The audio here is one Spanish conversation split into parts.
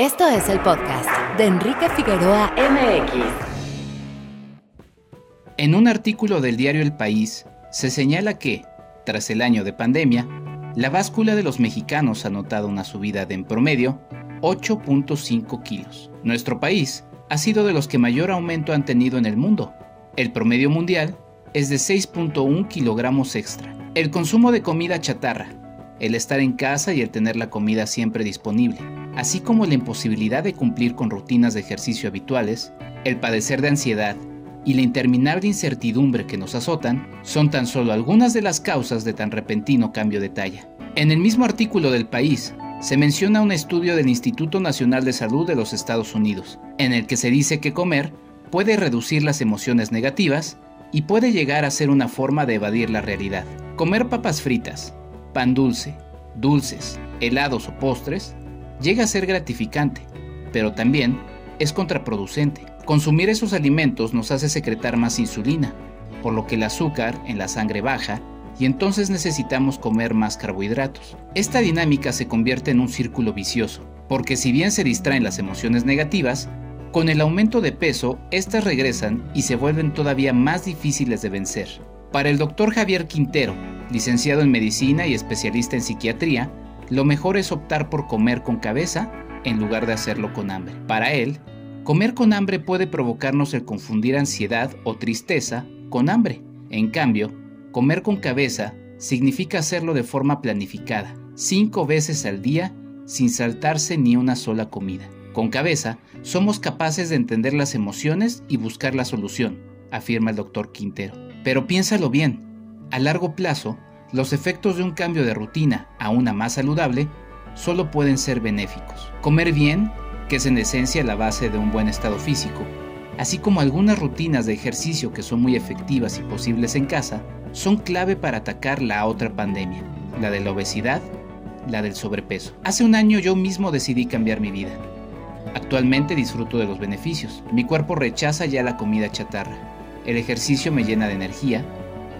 Esto es el podcast de Enrique Figueroa MX. En un artículo del diario El País se señala que, tras el año de pandemia, la báscula de los mexicanos ha notado una subida de en promedio 8.5 kilos. Nuestro país ha sido de los que mayor aumento han tenido en el mundo. El promedio mundial es de 6.1 kilogramos extra. El consumo de comida chatarra, el estar en casa y el tener la comida siempre disponible, así como la imposibilidad de cumplir con rutinas de ejercicio habituales, el padecer de ansiedad y la interminable incertidumbre que nos azotan, son tan solo algunas de las causas de tan repentino cambio de talla. En el mismo artículo del país, se menciona un estudio del Instituto Nacional de Salud de los Estados Unidos, en el que se dice que comer puede reducir las emociones negativas y puede llegar a ser una forma de evadir la realidad. Comer papas fritas, pan dulce, dulces, helados o postres llega a ser gratificante, pero también es contraproducente. Consumir esos alimentos nos hace secretar más insulina, por lo que el azúcar en la sangre baja y entonces necesitamos comer más carbohidratos. Esta dinámica se convierte en un círculo vicioso, porque si bien se distraen las emociones negativas, con el aumento de peso, estas regresan y se vuelven todavía más difíciles de vencer. Para el doctor Javier Quintero, licenciado en medicina y especialista en psiquiatría, lo mejor es optar por comer con cabeza en lugar de hacerlo con hambre. Para él, comer con hambre puede provocarnos el confundir ansiedad o tristeza con hambre. En cambio, Comer con cabeza significa hacerlo de forma planificada, cinco veces al día, sin saltarse ni una sola comida. Con cabeza, somos capaces de entender las emociones y buscar la solución, afirma el doctor Quintero. Pero piénsalo bien, a largo plazo, los efectos de un cambio de rutina a una más saludable solo pueden ser benéficos. Comer bien, que es en esencia la base de un buen estado físico, así como algunas rutinas de ejercicio que son muy efectivas y posibles en casa, son clave para atacar la otra pandemia, la de la obesidad, la del sobrepeso. Hace un año yo mismo decidí cambiar mi vida. Actualmente disfruto de los beneficios. Mi cuerpo rechaza ya la comida chatarra. El ejercicio me llena de energía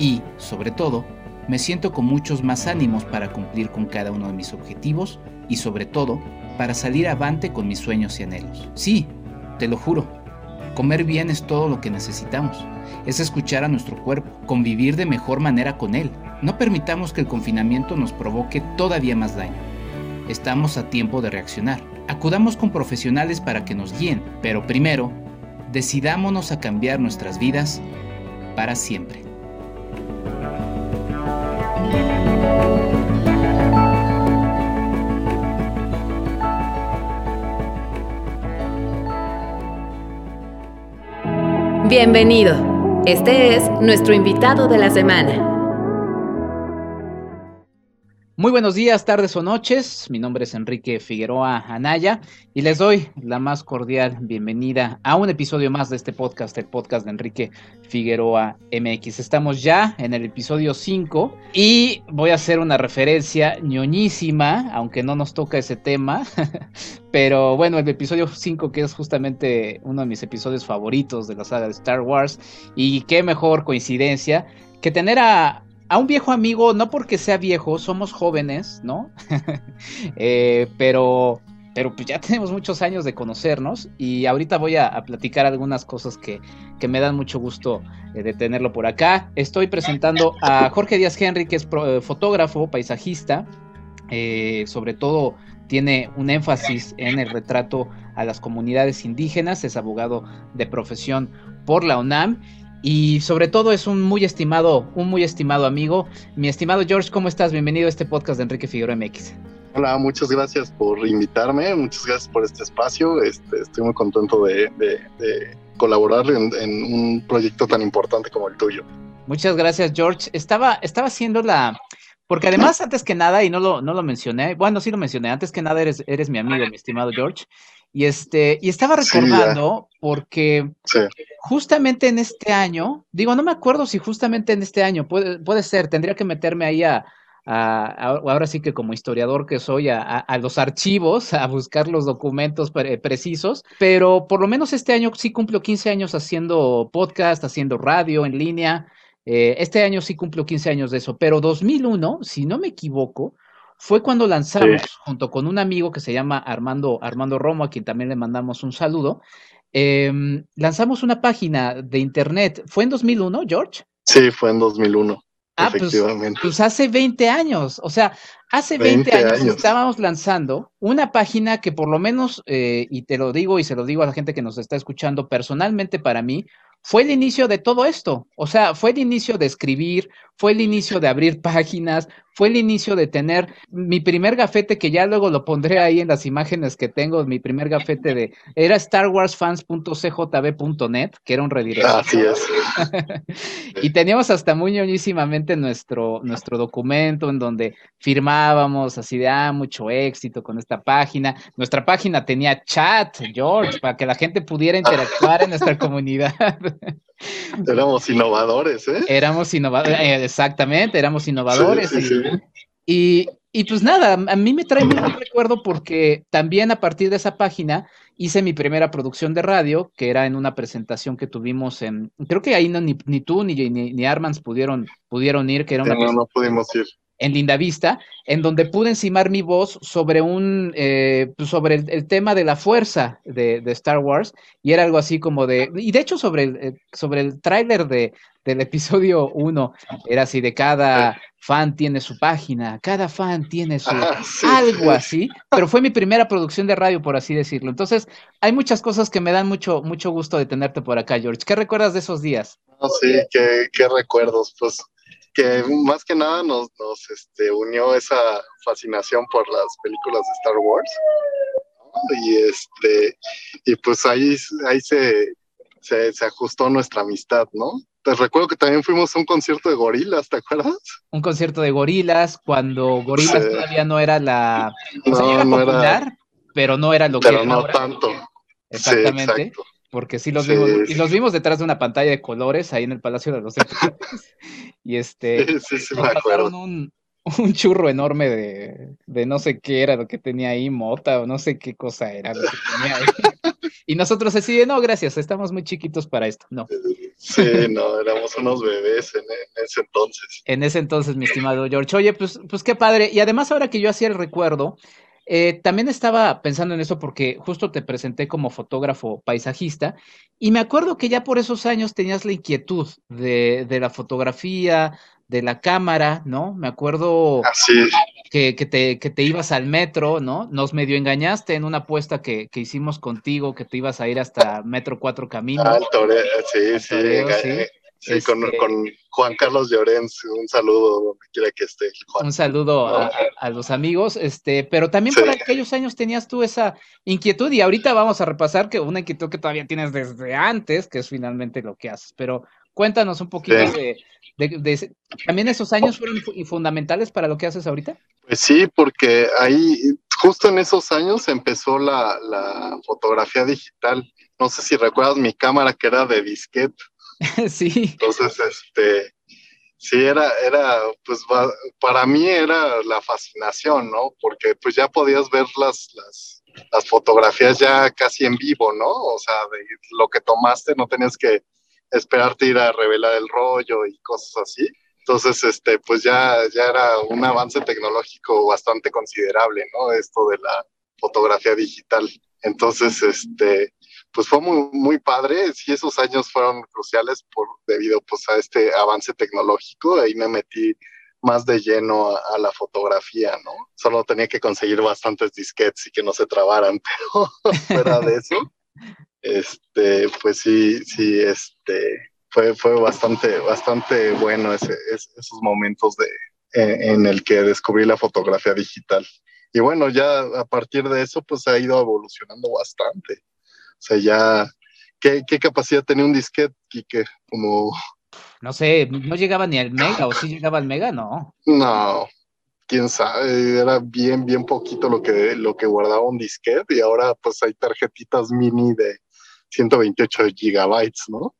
y, sobre todo, me siento con muchos más ánimos para cumplir con cada uno de mis objetivos y sobre todo para salir avante con mis sueños y anhelos. Sí, te lo juro, Comer bien es todo lo que necesitamos. Es escuchar a nuestro cuerpo, convivir de mejor manera con él. No permitamos que el confinamiento nos provoque todavía más daño. Estamos a tiempo de reaccionar. Acudamos con profesionales para que nos guíen, pero primero, decidámonos a cambiar nuestras vidas para siempre. Bienvenido. Este es nuestro invitado de la semana. Muy buenos días, tardes o noches. Mi nombre es Enrique Figueroa Anaya y les doy la más cordial bienvenida a un episodio más de este podcast, el podcast de Enrique Figueroa MX. Estamos ya en el episodio 5 y voy a hacer una referencia ñoñísima, aunque no nos toca ese tema, pero bueno, el episodio 5 que es justamente uno de mis episodios favoritos de la saga de Star Wars y qué mejor coincidencia que tener a a un viejo amigo, no porque sea viejo, somos jóvenes, ¿no? Eh, pero, pero pues ya tenemos muchos años de conocernos y ahorita voy a, platicar algunas cosas que, me dan mucho gusto eh, de tenerlo por acá. Estoy presentando a Jorge Díaz Henry, que es eh, fotógrafo, paisajista, sobre todo tiene un énfasis en el retrato a las comunidades indígenas, es abogado de profesión por la UNAM y sobre todo es un muy estimado, un muy estimado amigo. Mi estimado George, ¿cómo estás? Bienvenido a este podcast de Enrique Figueroa MX. Hola, muchas gracias por invitarme, muchas gracias por este espacio. Este, estoy muy contento de, colaborar en, un proyecto tan importante como el tuyo. Muchas gracias, George. Estaba, estaba haciendo la, porque además, antes que nada, y no lo, no lo mencioné, bueno, sí lo mencioné, antes que nada eres, eres mi amigo, mi estimado George. Y este, y estaba recordando porque justamente en este año, digo, no me acuerdo si justamente en este año, puede, puede ser, tendría que meterme ahí a, ahora sí que como historiador que soy, a, los archivos, a buscar los documentos precisos, pero por lo menos este año sí cumplo 15 años haciendo podcast, haciendo radio en línea. Eh, este año sí cumplo 15 años de eso, pero 2001, si no me equivoco, fue cuando lanzamos, junto con un amigo que se llama Armando, Armando Romo, a quien también le mandamos un saludo, em, lanzamos una página de internet. ¿Fue en 2001, George? Sí, fue en 2001. Ah, pues, pues, hace 20 años, o sea, hace 20, años, estábamos lanzando una página que por lo menos, eh, y te lo digo y se lo digo a la gente que nos está escuchando, personalmente para mí, fue el inicio de todo esto. O sea, fue el inicio de escribir, fue el inicio de abrir páginas, fue el inicio de tener mi primer gafete, que ya luego lo pondré ahí en las imágenes que tengo, mi primer gafete de, era starwarsfans.cjb.net, que era un redirect. Así es. y teníamos hasta muy ñoñísimamente nuestro, nuestro documento en donde firmábamos así de, ah, mucho éxito con esta página. Nuestra página tenía chat, George, para que la gente pudiera interactuar en nuestra comunidad. Éramos innovadores, ¿eh? Éramos innovadores, eh, exactamente, éramos innovadores. y, y, pues nada, a mí me trae mucho recuerdo porque también a partir de esa página hice mi primera producción de radio, que era en una presentación que tuvimos en, creo que ahí no, ni, ni tú ni, ni, ni Armans pudieron, pudieron ir, que era una... No, no pudimos ir en Linda Vista, en donde pude encimar mi voz sobre un eh, pues, sobre el, tema de la fuerza de, Star Wars, y era algo así como de, y de hecho sobre el, eh, sobre el tráiler de, del episodio 1, era así de cada fan tiene su página, cada fan tiene su ah, algo así, pero fue mi primera producción de radio, por así decirlo. Entonces, hay muchas cosas que me dan mucho, mucho gusto de tenerte por acá, George. ¿Qué recuerdas de esos días? sí, qué, qué recuerdos, pues que más que nada nos, nos este, unió esa fascinación por las películas de Star Wars. Y este, y pues ahí, ahí se, se, ajustó nuestra amistad, ¿no? Te recuerdo que también fuimos a un concierto de gorilas, ¿te acuerdas? Un concierto de gorilas, cuando gorilas todavía no era la. no, no era, pero no era lo que era. Pero no tanto. Exactamente porque sí los vimos, y los vimos detrás de una pantalla de colores ahí en el Palacio de los Deportes. y este, sí, sí, me acuerdo. Un, un, churro enorme de, de, no sé qué era lo que tenía ahí, mota o no sé qué cosa era lo que tenía ahí. y nosotros así de, no, gracias, estamos muy chiquitos para esto, no. Sí, no, éramos unos bebés en, en ese entonces. En ese entonces, mi estimado George. Oye, pues, pues qué padre. Y además ahora que yo hacía el recuerdo, eh, también estaba pensando en eso porque justo te presenté como fotógrafo paisajista y me acuerdo que ya por esos años tenías la inquietud de, la fotografía, de la cámara, ¿no? Me acuerdo que, te, que, te, ibas al metro, ¿no? Nos medio engañaste en una apuesta que, hicimos contigo, que te ibas a ir hasta Metro Cuatro Caminos. Ah, sí, sí, Sí, este con, Juan Carlos Llorens, un saludo donde quiera que esté. Un saludo a, los amigos, este, pero también por aquellos años tenías tú esa inquietud y ahorita vamos a repasar que una inquietud que todavía tienes desde antes, que es finalmente lo que haces, pero cuéntanos un poquito de, ¿también esos años fueron fundamentales para lo que haces ahorita? Pues sí, porque ahí, justo en esos años empezó la, la fotografía digital. No sé si recuerdas mi cámara que era de disquete. sí. Entonces, este, sí, era, era, pues para mí era la fascinación, ¿no? Porque pues ya podías ver las, las, las fotografías ya casi en vivo, ¿no? O sea, de lo que tomaste, no tenías que esperarte ir a revelar el rollo y cosas así. Entonces, este, pues ya, ya era un avance tecnológico bastante considerable, ¿no? Esto de la fotografía digital. Entonces, este, pues fue muy, muy padre. Sí, esos años fueron cruciales por, debido pues, a este avance tecnológico. Ahí me metí más de lleno a, la fotografía, ¿no? Solo tenía que conseguir bastantes disquetes y que no se trabaran, pero fuera de eso, este, pues sí, sí, este, fue, fue bastante, bastante bueno ese, esos momentos de, en, el que descubrí la fotografía digital. Y bueno, ya a partir de eso, pues ha ido evolucionando bastante. O sea, ya, ¿qué, capacidad tenía un disquete, Kike? Como... No sé, no llegaba ni al mega, o sí llegaba al mega, no. No, quién sabe, era bien, bien poquito lo que, lo que guardaba un disquete y ahora pues hay tarjetitas mini de 128 gigabytes, ¿no?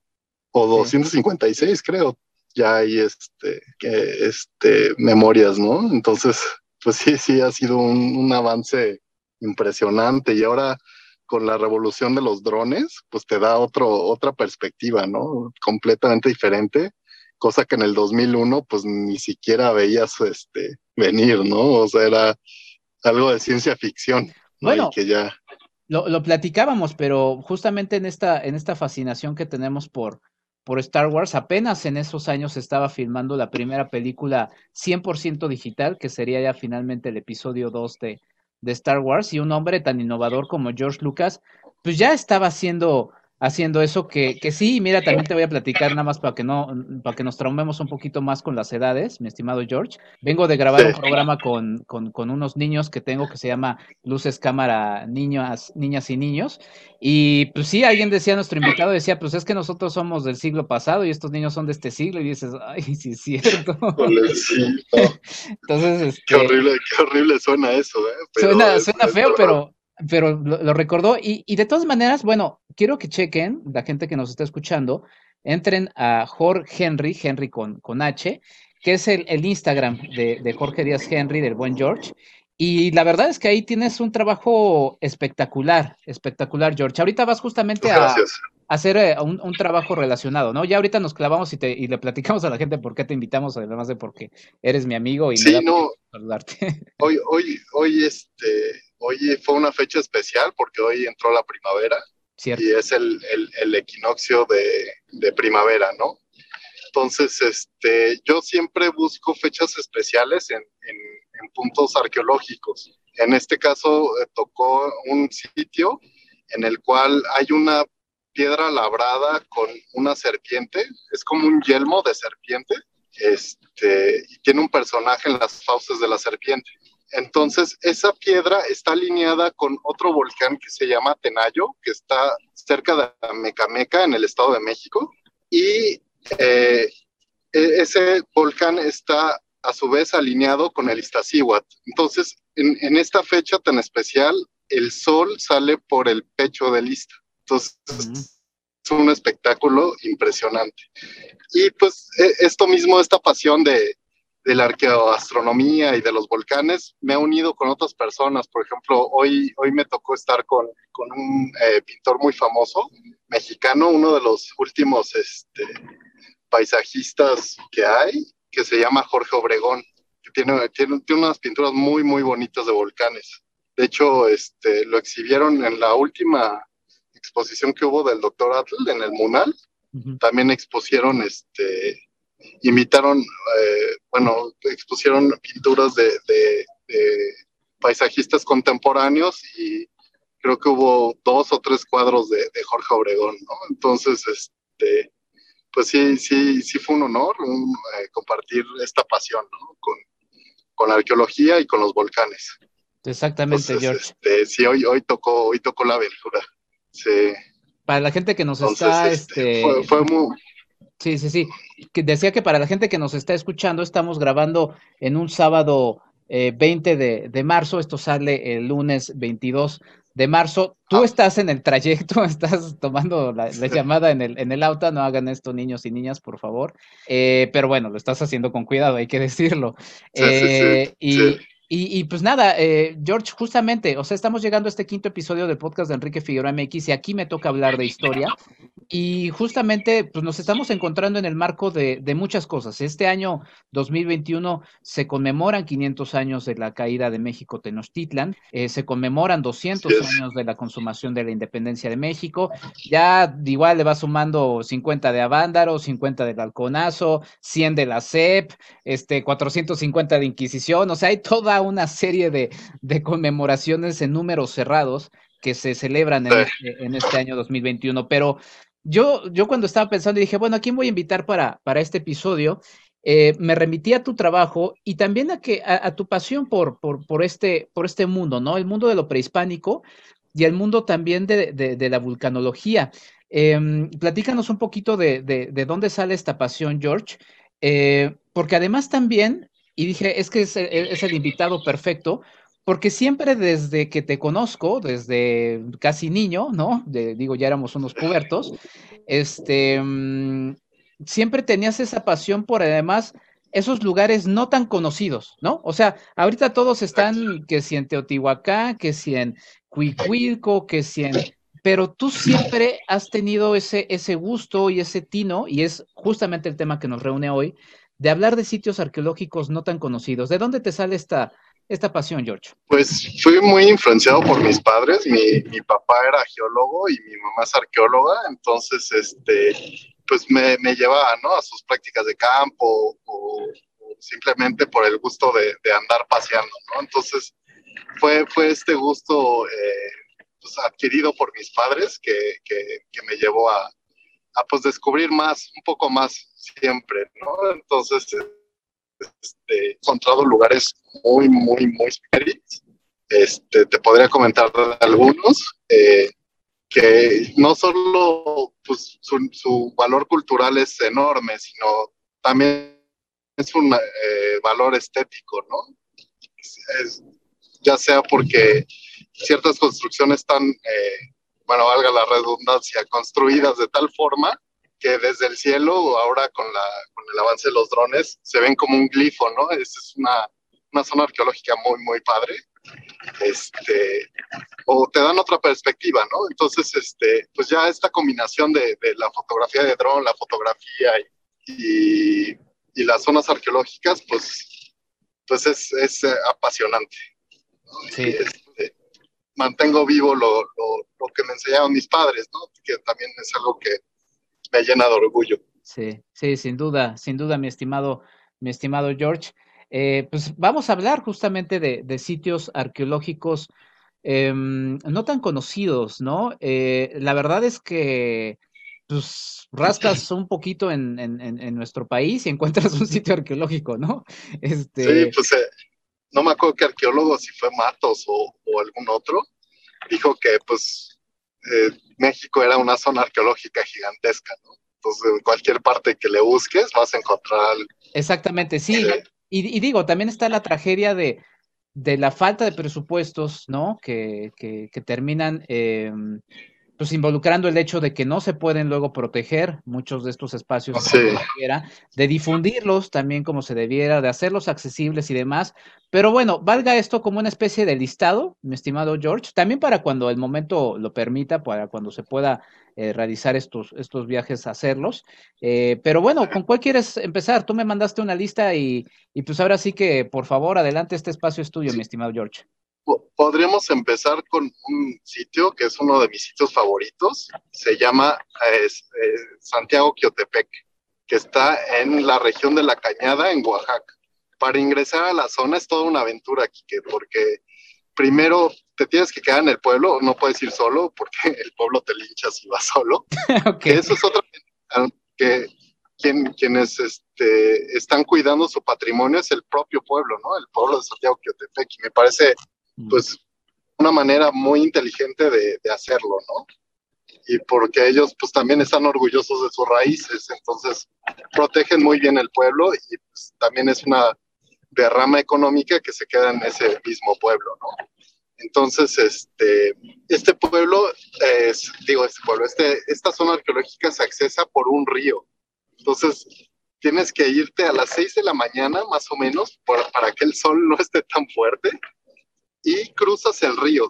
O 256 creo, ya hay este, este, memorias, ¿no? Entonces, pues sí, sí ha sido un, un avance impresionante y ahora con la revolución de los drones, pues te da otro, otra perspectiva, ¿no? Completamente diferente, cosa que en el 2001 pues ni siquiera veías este, venir, ¿no? O sea, era algo de ciencia ficción. Bueno, que ya... lo, lo, platicábamos, pero justamente en esta, en esta fascinación que tenemos por, por Star Wars, apenas en esos años estaba filmando la primera película 100% digital, que sería ya finalmente el episodio 2 de, de Star Wars, y un hombre tan innovador como George Lucas, pues ya estaba haciendo haciendo eso que, que sí, mira, también te voy a platicar nada más para que no, para que nos traumemos un poquito más con las edades, mi estimado George. Vengo de grabar un programa con, con, con, unos niños que tengo que se llama Luces Cámara Niñas, Niñas y Niños. Y pues sí, alguien decía, nuestro invitado decía, pues es que nosotros somos del siglo pasado y estos niños son de este siglo, y dices, ay, sí es cierto. Entonces, este, qué horrible, qué horrible suena eso, ¿eh? suena, suena feo, pero pero lo, recordó y, y, de todas maneras, bueno, quiero que chequen, la gente que nos está escuchando, entren a Jorge Henry, Henry con, con H, que es el, el Instagram de, de, Jorge Díaz Henry, del buen George. Y la verdad es que ahí tienes un trabajo espectacular, espectacular, George. Ahorita vas justamente a, hacer eh, un, un, trabajo relacionado, ¿no? Ya ahorita nos clavamos y, te, y le platicamos a la gente por qué te invitamos, además de porque eres mi amigo y sí, no. saludarte. Hoy, hoy, hoy, este, hoy fue una fecha especial porque hoy entró la primavera Cierto. y es el, el, el equinoccio de, de, primavera, ¿no? Entonces, este, yo siempre busco fechas especiales en, en, en puntos arqueológicos. En este caso, eh, tocó un sitio en el cual hay una piedra labrada con una serpiente, es como un yelmo de serpiente, este, y tiene un personaje en las fauces de la serpiente. Entonces, esa piedra está alineada con otro volcán que se llama Tenayo, que está cerca de Mecameca, en el Estado de México. Y eh, e-, ese volcán está a su vez alineado con el Iztaccíhuatl. Entonces, en, en, esta fecha tan especial, el sol sale por el pecho del Ista. Entonces, uh -huh. es un espectáculo impresionante. Y pues e-, esto mismo, esta pasión de, de la arqueoastronomía y de los volcanes, me ha unido con otras personas. Por ejemplo, hoy, hoy me tocó estar con, con un eh, pintor muy famoso, mexicano, uno de los últimos este, paisajistas que hay, que se llama Jorge Obregón, que tiene, tiene, tiene unas pinturas muy, muy bonitas de volcanes. De hecho, este, lo exhibieron en la última exposición que hubo del doctor Atl en el Munal. Uh -huh. También expusieron este, invitaron, eh, bueno, expusieron pinturas de, de, de, paisajistas contemporáneos y creo que hubo dos o tres cuadros de, de, Jorge Obregón, ¿no? Entonces, este, pues sí, sí, sí fue un honor un, eh, compartir esta pasión, ¿no? Con, con, la arqueología y con los volcanes. Exactamente, Entonces, George. Este, sí, hoy, hoy tocó, hoy tocó la aventura. Sí. Para la gente que nos Entonces, está, este, fue, fue muy, Sí, sí, sí. Que decía que para la gente que nos está escuchando, estamos grabando en un sábado eh, 20 de, de, marzo. Esto sale el lunes 22 de marzo. Tú ah. estás en el trayecto, estás tomando la, la llamada en el, en el auto. No hagan esto, niños y niñas, por favor. Eh, pero bueno, lo estás haciendo con cuidado, hay que decirlo. Sí, eh, sí, sí, y, y, y, pues nada, eh, George, justamente, o sea, estamos llegando a este quinto episodio del podcast de Enrique Figueroa MX y aquí me toca hablar de historia. Y justamente, pues nos estamos encontrando en el marco de, de muchas cosas. Este año 2021 se conmemoran 500 años de la caída de México Tenochtitlan, eh, se conmemoran 200 yes. años de la consumación de la independencia de México. Ya igual le va sumando 50 de Avándaro, 50 del Halconazo, 100 de la CEP, este, 450 de Inquisición, o sea, hay toda una serie de, de conmemoraciones en números cerrados que se celebran en, este, en este año 2021. Pero yo, yo cuando estaba pensando dije, bueno, ¿a quién voy a invitar para, para este episodio? Eh, me remití a tu trabajo y también a, que, a, a tu pasión por, por, por, este, por este mundo, ¿no? El mundo de lo prehispánico y el mundo también de, de, de la vulcanología. Eh, platícanos un poquito de, de, dónde sale esta pasión, George, eh, porque además también, y dije, es que es, es el invitado perfecto, porque siempre desde que te conozco, desde casi niño, ¿no? De, digo, ya éramos unos pubertos, este, mmm, siempre tenías esa pasión por además esos lugares no tan conocidos, ¿no? O sea, ahorita todos están, que si en Teotihuacán, que si en Cuicuilco, que si en... Pero tú siempre has tenido ese, ese gusto y ese tino, y es justamente el tema que nos reúne hoy, de hablar de sitios arqueológicos no tan conocidos. ¿De dónde te sale esta, esta pasión, George? Pues fui muy influenciado por mis padres. Mi, mi papá era geólogo y mi mamá es arqueóloga, entonces, este, pues me, me llevaba, ¿no? A sus prácticas de campo o, simplemente por el gusto de, de, andar paseando, ¿no? Entonces, fue, fue este gusto eh, pues, adquirido por mis padres que, que, que me llevó a, a, pues descubrir más, un poco más siempre, ¿no? Entonces, este, he encontrado lugares muy, muy, muy Este, te podría comentar algunos eh, que no solo pues, su, valor cultural es enorme, sino también es un eh, valor estético, ¿no? Es, ya sea porque ciertas construcciones están, eh, bueno, valga la redundancia, construidas de tal forma que desde el cielo, ahora con, la, con el avance de los drones, se ven como un glifo, ¿no? Esa es una, una zona arqueológica muy, muy padre. Este, o te dan otra perspectiva, ¿no? Entonces, este, pues ya esta combinación de, de la fotografía de dron, la fotografía y, y, las zonas arqueológicas, pues, pues es, es eh, apasionante. Sí. Este, mantengo vivo lo, lo, lo, que me enseñaron mis padres, ¿no? Que también es algo que me llena de orgullo. Sí, sí, sin duda, sin duda, mi estimado, mi estimado George. Eh, pues vamos a hablar justamente de, de sitios arqueológicos eh, no tan conocidos, ¿no? Eh, la verdad es que pues rascas un poquito en, en, en, nuestro país y encuentras un sitio arqueológico, ¿no? Este... Sí, pues eh, no me acuerdo qué arqueólogo, si fue Matos o, o algún otro, dijo que pues eh, México era una zona arqueológica gigantesca, ¿no? Entonces, en cualquier parte que le busques vas a encontrar algo. Exactamente, sí. Eh, y, y, digo, también está la tragedia de, de la falta de presupuestos, ¿no? Que, que, que terminan eh, pues involucrando el hecho de que no se pueden luego proteger muchos de estos espacios sí. de difundirlos también como se debiera, de hacerlos accesibles y demás. Pero bueno, valga esto como una especie de listado, mi estimado George, también para cuando el momento lo permita, para cuando se pueda eh, realizar estos, estos viajes, hacerlos. Eh, pero bueno, ¿con cuál quieres empezar? Tú me mandaste una lista y, y pues ahora sí que, por favor, adelante, este espacio es tuyo, sí. mi estimado George podríamos empezar con un sitio que es uno de mis sitios favoritos. Se llama eh, eh, Santiago Quiotepec, que está en la región de La Cañada, en Oaxaca. Para ingresar a la zona es toda una aventura, Kike, porque primero te tienes que quedar en el pueblo, no puedes ir solo, porque el pueblo te lincha si vas solo. okay. Eso es otra que quien, quienes este, están cuidando su patrimonio es el propio pueblo, ¿no? El pueblo de Santiago Quiotepec. Y me parece pues una manera muy inteligente de, hacerlo, ¿no? Y porque ellos pues también están orgullosos de sus raíces, entonces protegen muy bien el pueblo y pues, también es una derrama económica que se queda en ese mismo pueblo, ¿no? Entonces, este, este pueblo, es, digo, este pueblo, este, esta zona arqueológica se accesa por un río. Entonces, tienes que irte a las 6 de la mañana, más o menos, por, para que el sol no esté tan fuerte y cruzas el río.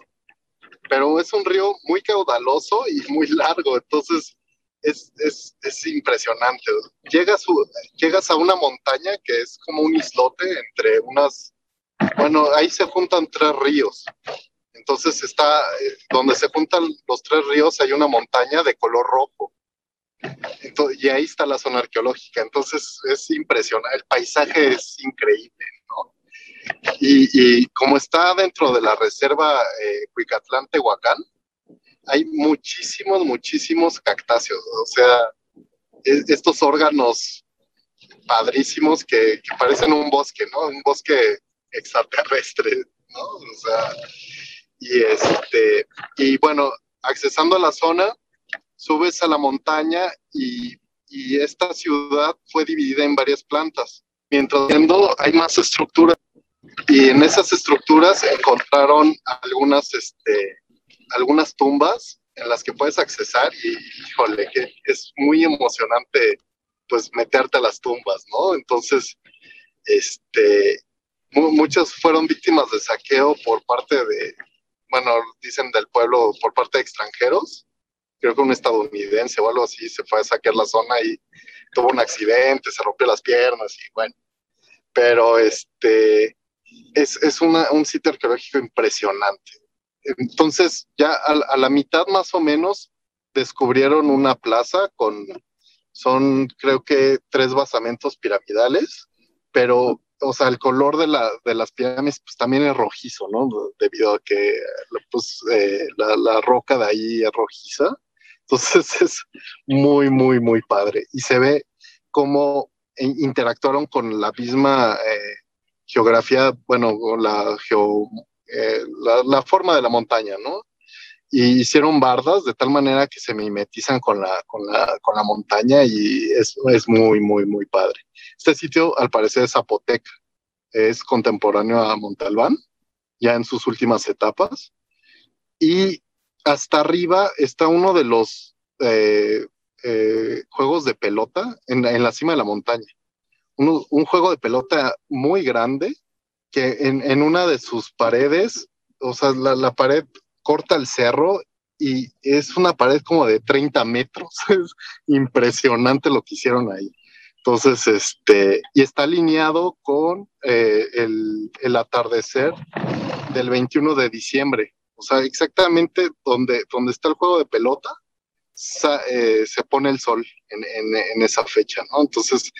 Pero es un río muy caudaloso y muy largo, entonces es, es, es impresionante. Llegas, llegas a una montaña que es como un islote entre unas, bueno, ahí se juntan tres ríos. Entonces está, donde se juntan los tres ríos hay una montaña de color rojo. Y ahí está la zona arqueológica. Entonces es impresionante, el paisaje es increíble. Y, y, como está dentro de la reserva eh, Cuicatlán-Tehuacán, hay muchísimos, muchísimos cactáceos. O sea, es, estos órganos padrísimos que, parecen un bosque, ¿no? Un bosque extraterrestre, ¿no? O sea, y este, y bueno, accesando a la zona, subes a la montaña y, esta ciudad fue dividida en varias plantas. Mientras hay más estructuras y en esas estructuras encontraron algunas, este, algunas tumbas en las que puedes accesar y, híjole, que es muy emocionante, pues, meterte a las tumbas, ¿no? Entonces, este, muchas fueron víctimas de saqueo por parte de, bueno, dicen del pueblo, por parte de extranjeros. Creo que un estadounidense o algo así se fue a saquear la zona y tuvo un accidente, se rompió las piernas y bueno, pero este es, es un sitio arqueológico impresionante. Entonces, ya a, la mitad más o menos descubrieron una plaza con, son creo que tres basamentos piramidales, pero, o sea, el color de, la, de las pirámides pues también es rojizo, ¿no? Debido a que pues, eh, la, la roca de ahí es rojiza. Entonces es muy, muy, muy padre. Y se ve cómo interactuaron con la misma eh, geografía, bueno, la, eh, la, forma de la montaña, ¿no? Y hicieron bardas de tal manera que se mimetizan con la, con la, con la montaña y es, es muy, muy, muy padre. Este sitio, al parecer, es zapoteca, es contemporáneo a Montalbán, ya en sus últimas etapas. Y hasta arriba está uno de los eh, eh, juegos de pelota en, la cima de la montaña un, juego de pelota muy grande que en, en una de sus paredes, o sea, la, la, pared corta el cerro y es una pared como de 30 metros. Es impresionante lo que hicieron ahí. Entonces, este, y está alineado con eh, el, el, atardecer del 21 de diciembre. O sea, exactamente donde, donde está el juego de pelota, eh, se pone el sol en, en, en, esa fecha, ¿no? Entonces,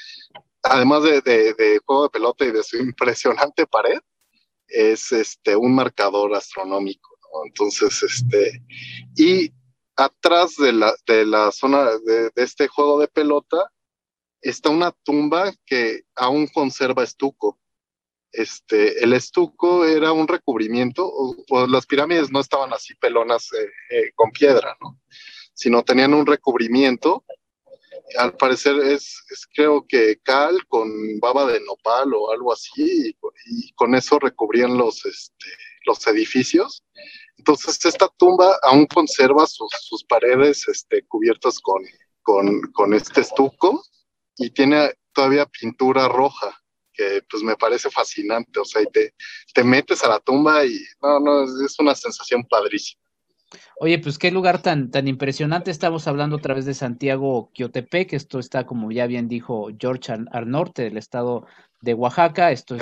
además de, juego de pelota y de su impresionante pared, es este, un marcador astronómico. Entonces, este, y atrás de la, de la zona de, este juego de pelota está una tumba que aún conserva estuco. Este, el estuco era un recubrimiento, las pirámides no estaban así pelonas eh, eh, con piedra, ¿no? sino tenían un recubrimiento al parecer es, creo que cal con baba de nopal o algo así, y, con eso recubrían los, este, los edificios. Entonces esta tumba aún conserva sus, paredes este, cubiertas con, con, este estuco y tiene todavía pintura roja, que pues me parece fascinante, o sea, y te, te metes a la tumba y no, no, es una sensación padrísima. Oye, pues qué lugar tan, tan impresionante. Estamos hablando a través de Santiago Quiotepec. Esto está, como ya bien dijo George, al, norte del estado de Oaxaca. Esto es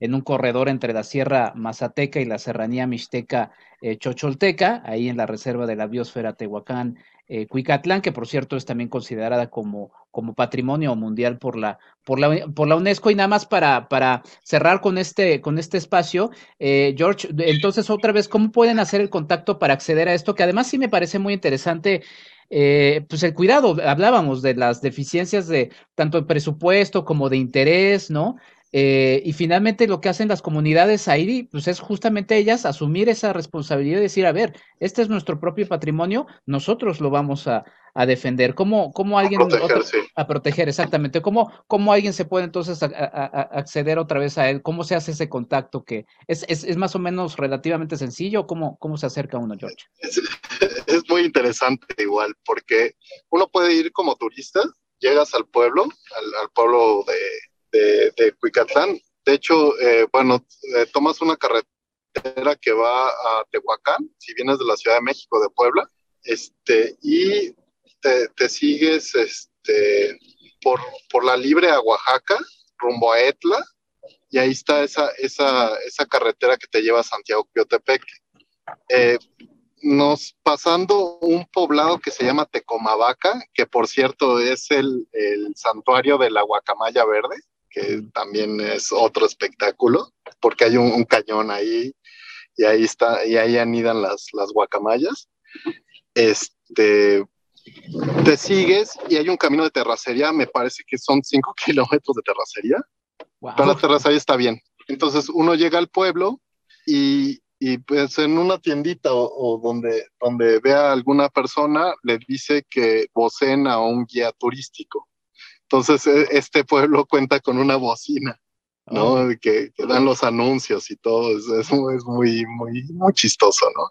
en un corredor entre la Sierra Mazateca y la Serranía Mixteca eh, Chocholteca, ahí en la reserva de la biosfera Tehuacán eh, Cuicatlán, que por cierto es también considerada como, como patrimonio mundial por la, por la, por la UNESCO. Y nada más para, para cerrar con este, con este espacio, eh, George, entonces otra vez, ¿cómo pueden hacer el contacto para acceder a esto? Que además sí me parece muy interesante. Eh, pues el cuidado, hablábamos de las deficiencias de tanto de presupuesto como de interés, ¿no? Eh, y finalmente lo que hacen las comunidades ahí, pues es justamente ellas asumir esa responsabilidad y decir, a ver, este es nuestro propio patrimonio, nosotros lo vamos a, defender. ¿Cómo, cómo alguien... A proteger, a proteger exactamente. ¿Cómo, ¿Cómo alguien se puede entonces acceder otra vez a él? ¿Cómo se hace ese contacto que es, es, es más o menos relativamente sencillo? ¿Cómo, ¿Cómo se acerca uno, George? Es, es muy interesante igual, porque uno puede ir como turista, llegas al pueblo, al, al pueblo de de, de Cuicatlán. De hecho, eh, bueno, eh, tomas una carretera que va a Tehuacán, si vienes de la Ciudad de México, de Puebla, este, y te, sigues este, por, por la libre a Oaxaca, rumbo a Etla, y ahí está esa, esa, esa carretera que te lleva a Santiago Piotepec. Eh, nos pasando un poblado que se llama Tecomavaca, que por cierto es el, el santuario de la guacamaya verde, que también es otro espectáculo, porque hay un, cañón ahí y ahí está, y ahí anidan las, las guacamayas. Este, te sigues y hay un camino de terracería, me parece que son cinco kilómetros de terracería, pero la terracería está bien. Entonces uno llega al pueblo y, y pues en una tiendita o, donde, donde vea a alguna persona le dice que vocen a un guía turístico. Entonces, e, este pueblo cuenta con una bocina, ¿no? Oh. Que, dan los anuncios y todo, es, muy, muy, muy chistoso, ¿no?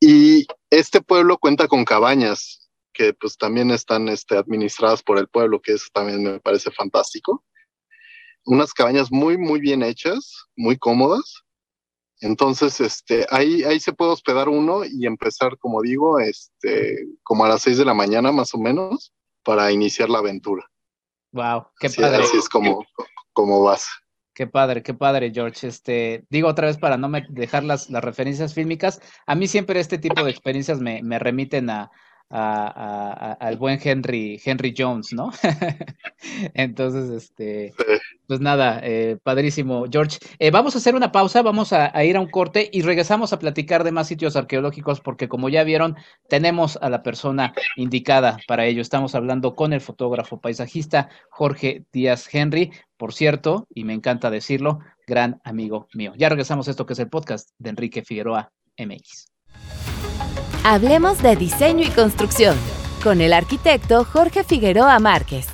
Y este pueblo cuenta con cabañas que pues también están este, administradas por el pueblo, que eso también me parece fantástico. Unas cabañas muy, muy bien hechas, muy cómodas. Entonces, este, ahí, ahí se puede hospedar uno y empezar, como digo, este, como a las seis de la mañana más o menos para iniciar la aventura. Wow, qué Así, padre. así es como, como vas. Qué padre, qué padre, George. Este, digo otra vez para no me dejar las, las referencias fílmicas. A mí siempre este tipo de experiencias me, me remiten a, a- a- a- al buen Henry, Henry Jones, ¿no? Entonces, este, Sí. Pues nada, eh, padrísimo, George. Eh, vamos a hacer una pausa, vamos a, a ir a un corte y regresamos a platicar de más sitios arqueológicos porque como ya vieron, tenemos a la persona indicada para ello. Estamos hablando con el fotógrafo paisajista Jorge Díaz Henry, por cierto, y me encanta decirlo, gran amigo mío. Ya regresamos a esto que es el podcast de Enrique Figueroa MX. Hablemos de diseño y construcción con el arquitecto Jorge Figueroa Márquez.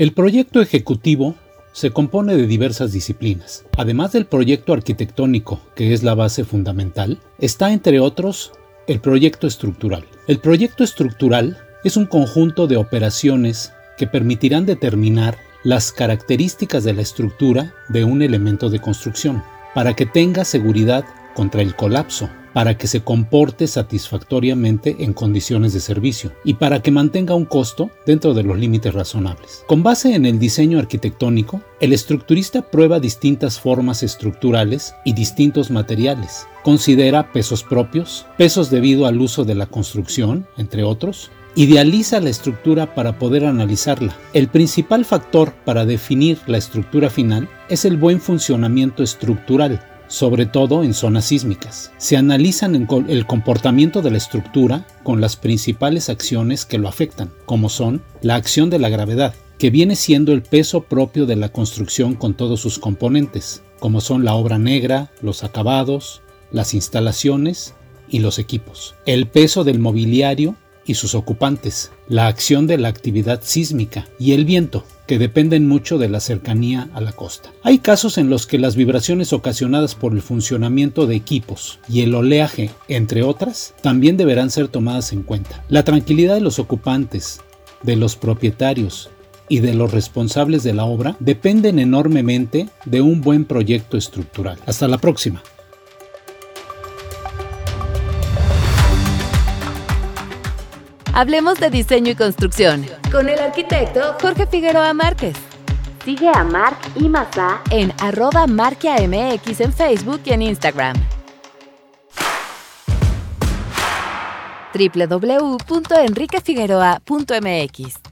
El proyecto ejecutivo se compone de diversas disciplinas. Además del proyecto arquitectónico, que es la base fundamental, está entre otros el proyecto estructural. El proyecto estructural es un conjunto de operaciones que permitirán determinar las características de la estructura de un elemento de construcción, para que tenga seguridad contra el colapso, para que se comporte satisfactoriamente en condiciones de servicio y para que mantenga un costo dentro de los límites razonables. Con base en el diseño arquitectónico, el estructurista prueba distintas formas estructurales y distintos materiales. Considera pesos propios, pesos debido al uso de la construcción, entre otros, Idealiza la estructura para poder analizarla. El principal factor para definir la estructura final es el buen funcionamiento estructural, sobre todo en zonas sísmicas. Se analizan el comportamiento de la estructura con las principales acciones que lo afectan, como son la acción de la gravedad, que viene siendo el peso propio de la construcción con todos sus componentes, como son la obra negra, los acabados, las instalaciones y los equipos. El peso del mobiliario y sus ocupantes, la acción de la actividad sísmica y el viento, que dependen mucho de la cercanía a la costa. Hay casos en los que las vibraciones ocasionadas por el funcionamiento de equipos y el oleaje, entre otras, también deberán ser tomadas en cuenta. La tranquilidad de los ocupantes, de los propietarios y de los responsables de la obra dependen enormemente de un buen proyecto estructural. Hasta la próxima. Hablemos de diseño y construcción con el arquitecto Jorge Figueroa Márquez. Sigue a Marc y Mazá en arroba marquiamx en Facebook y en Instagram. www.enriquefigueroa.mx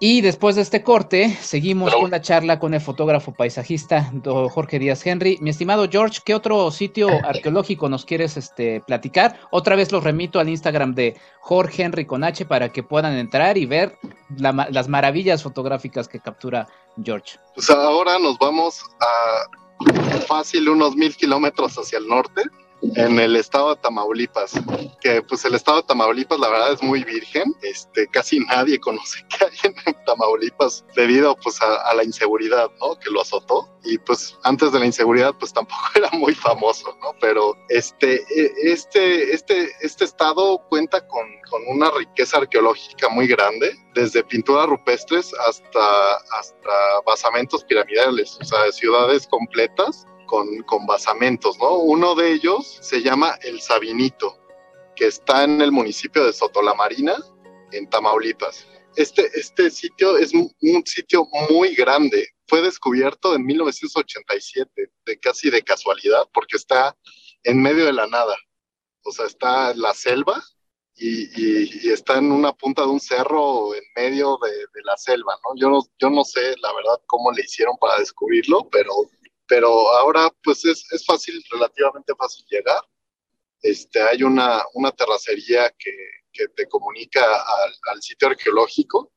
Y después de este corte, seguimos con la charla con el fotógrafo paisajista Jorge Díaz Henry. Mi estimado George, ¿qué otro sitio arqueológico nos quieres este, platicar? Otra vez los remito al Instagram de Jorge Henry con H para que puedan entrar y ver la, las maravillas fotográficas que captura George. Pues ahora nos vamos a fácil unos mil kilómetros hacia el norte en el estado de Tamaulipas, que pues el estado de Tamaulipas la verdad es muy virgen, este, casi nadie conoce qué hay en Tamaulipas debido pues a, a, la inseguridad, ¿no? Que lo azotó y pues antes de la inseguridad pues tampoco era muy famoso, ¿no? Pero este, este, este, este estado cuenta con, con una riqueza arqueológica muy grande, desde pinturas rupestres hasta, hasta basamentos piramidales, o sea, ciudades completas con, con, basamentos, ¿no? Uno de ellos se llama El Sabinito, que está en el municipio de Sotolamarina, en Tamaulipas. Este, este sitio es un, sitio muy grande. Fue descubierto en 1987, de casi de casualidad, porque está en medio de la nada. O sea, está la selva y, está en una punta de un cerro en medio de, de la selva, ¿no? Yo, ¿no? yo no sé, la verdad, cómo le hicieron para descubrirlo, pero pero ahora pues es, es, fácil, relativamente fácil llegar. Este, hay una, una terracería que, que te comunica al, al, sitio arqueológico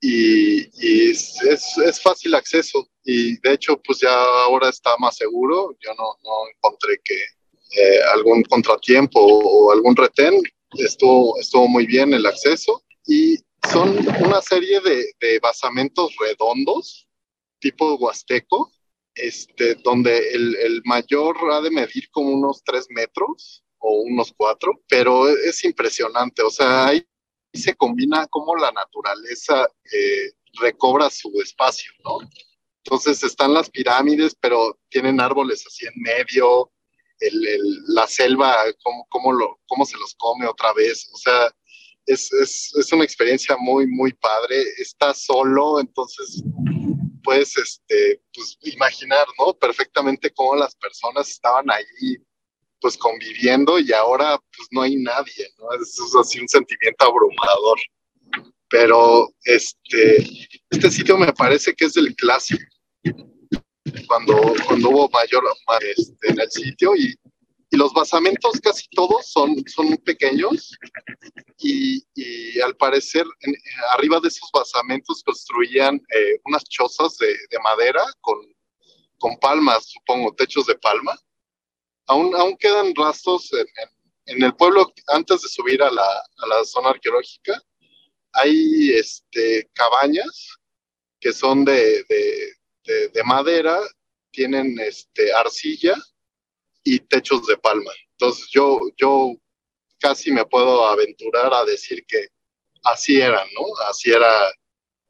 y, y es, es, es, fácil acceso y de hecho pues ya ahora está más seguro. Yo no, no encontré que eh, algún contratiempo o, algún retén, estuvo, estuvo muy bien el acceso y son una serie de, de basamentos redondos tipo huasteco este, donde el, el, mayor ha de medir como unos 3 metros o unos 4, pero es impresionante, o sea, ahí se combina cómo la naturaleza eh, recobra su espacio, ¿no? Entonces están las pirámides, pero tienen árboles así en medio, el, el, la selva, cómo, cómo, lo, cómo se los come otra vez, o sea, es, es, es, una experiencia muy, muy padre. Estás solo, entonces puedes este, pues, imaginar, ¿no? Perfectamente cómo las personas estaban ahí, pues conviviendo y ahora pues no hay nadie, ¿no? Es, así un sentimiento abrumador. Pero este, este sitio me parece que es el clásico. Cuando, cuando hubo mayor este, en el sitio y y los basamentos casi todos son, son pequeños y, y al parecer arriba de esos basamentos construían eh, unas chozas de, de, madera con, con palmas, supongo, techos de palma. Aún, aún quedan rastros en, en, el pueblo antes de subir a la, a la zona arqueológica. Hay este, cabañas que son de, de, de madera, tienen este, arcilla y techos de palma. Entonces yo, yo casi me puedo aventurar a decir que así eran, ¿no? Así era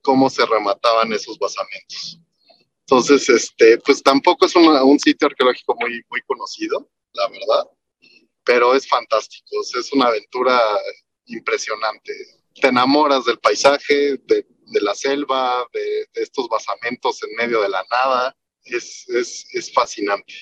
cómo se remataban esos basamentos. Entonces, este, pues tampoco es un sitio arqueológico muy, muy conocido, la verdad, pero es fantástico, es una aventura impresionante. Te enamoras del paisaje, de, de la selva, de, de, estos basamentos en medio de la nada, es, es, es fascinante.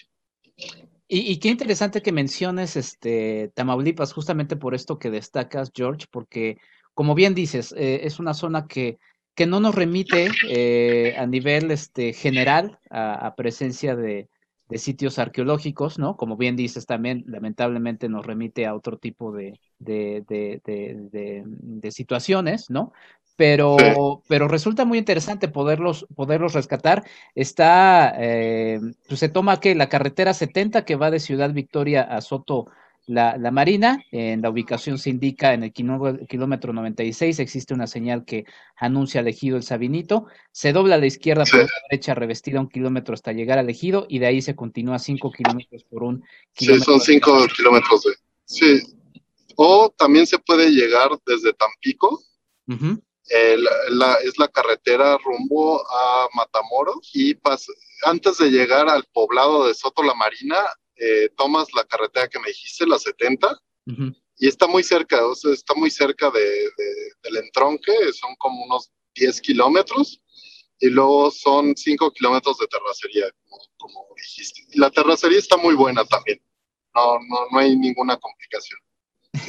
Y, qué interesante que menciones este Tamaulipas, justamente por esto que destacas, George, porque como bien dices, eh, es una zona que, que no nos remite eh, a nivel este, general a, presencia de, de, sitios arqueológicos, ¿no? Como bien dices, también lamentablemente nos remite a otro tipo de, de, de situaciones, ¿no? Pero, pero resulta muy interesante poderlos, poderlos rescatar. Está, eh, pues se toma que la carretera 70 que va de Ciudad Victoria a Soto la, la, Marina, en la ubicación se indica en el kilómetro 96, existe una señal que anuncia al ejido el Sabinito, se dobla a la izquierda por la derecha revestida un kilómetro hasta llegar al ejido y de ahí se continúa cinco kilómetros por un kilómetro. Sí, son cinco kilómetros de... Sí, o también se puede llegar desde Tampico, eh, la, es la carretera rumbo a Matamoros y antes de llegar al poblado de Soto la Marina, eh, tomas la carretera que me dijiste, la 70, y está muy cerca, o sea, está muy cerca de, del entronque, son como unos 10 kilómetros, y luego son 5 kilómetros de terracería, como, dijiste. Y la terracería está muy buena también, no, no, no hay ninguna complicación.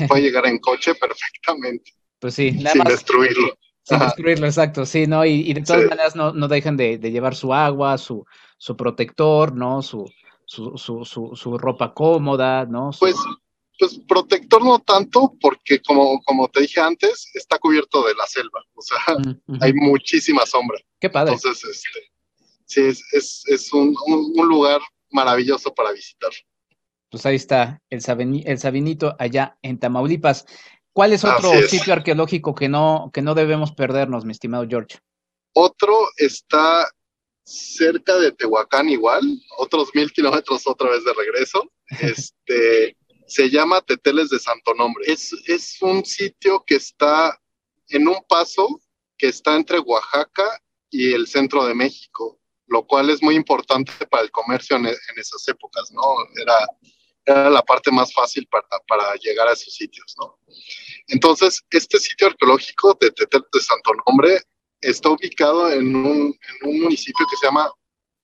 Puede llegar en coche perfectamente. Pues sí, nada sin destruirlo. Sin destruirlo, exacto, sí, ¿no? Y, de todas maneras no, no dejan de, llevar su agua, su, su protector, ¿no? Su, su, su, su, ropa cómoda, ¿no? Pues, pues protector no tanto, porque como, como te dije antes, está cubierto de la selva, o sea, hay muchísima sombra. Qué padre. Entonces, este, sí, es, es, es un, un, lugar maravilloso para visitar. Pues ahí está el, el Sabinito allá en Tamaulipas. ¿Cuál es otro sitio arqueológico que no, que no debemos perdernos, mi estimado George? Otro está cerca de Tehuacán igual, otros mil kilómetros otra vez de regreso. Este, se llama Teteles de Santo Nombre. Es, es un sitio que está en un paso que está entre Oaxaca y el centro de México, lo cual es muy importante para el comercio en, en esas épocas, ¿no? Era era la parte más fácil para, para llegar a esos sitios, ¿no? Entonces, este sitio arqueológico de Tetel de Santo Nombre está ubicado en un, en un, municipio que se llama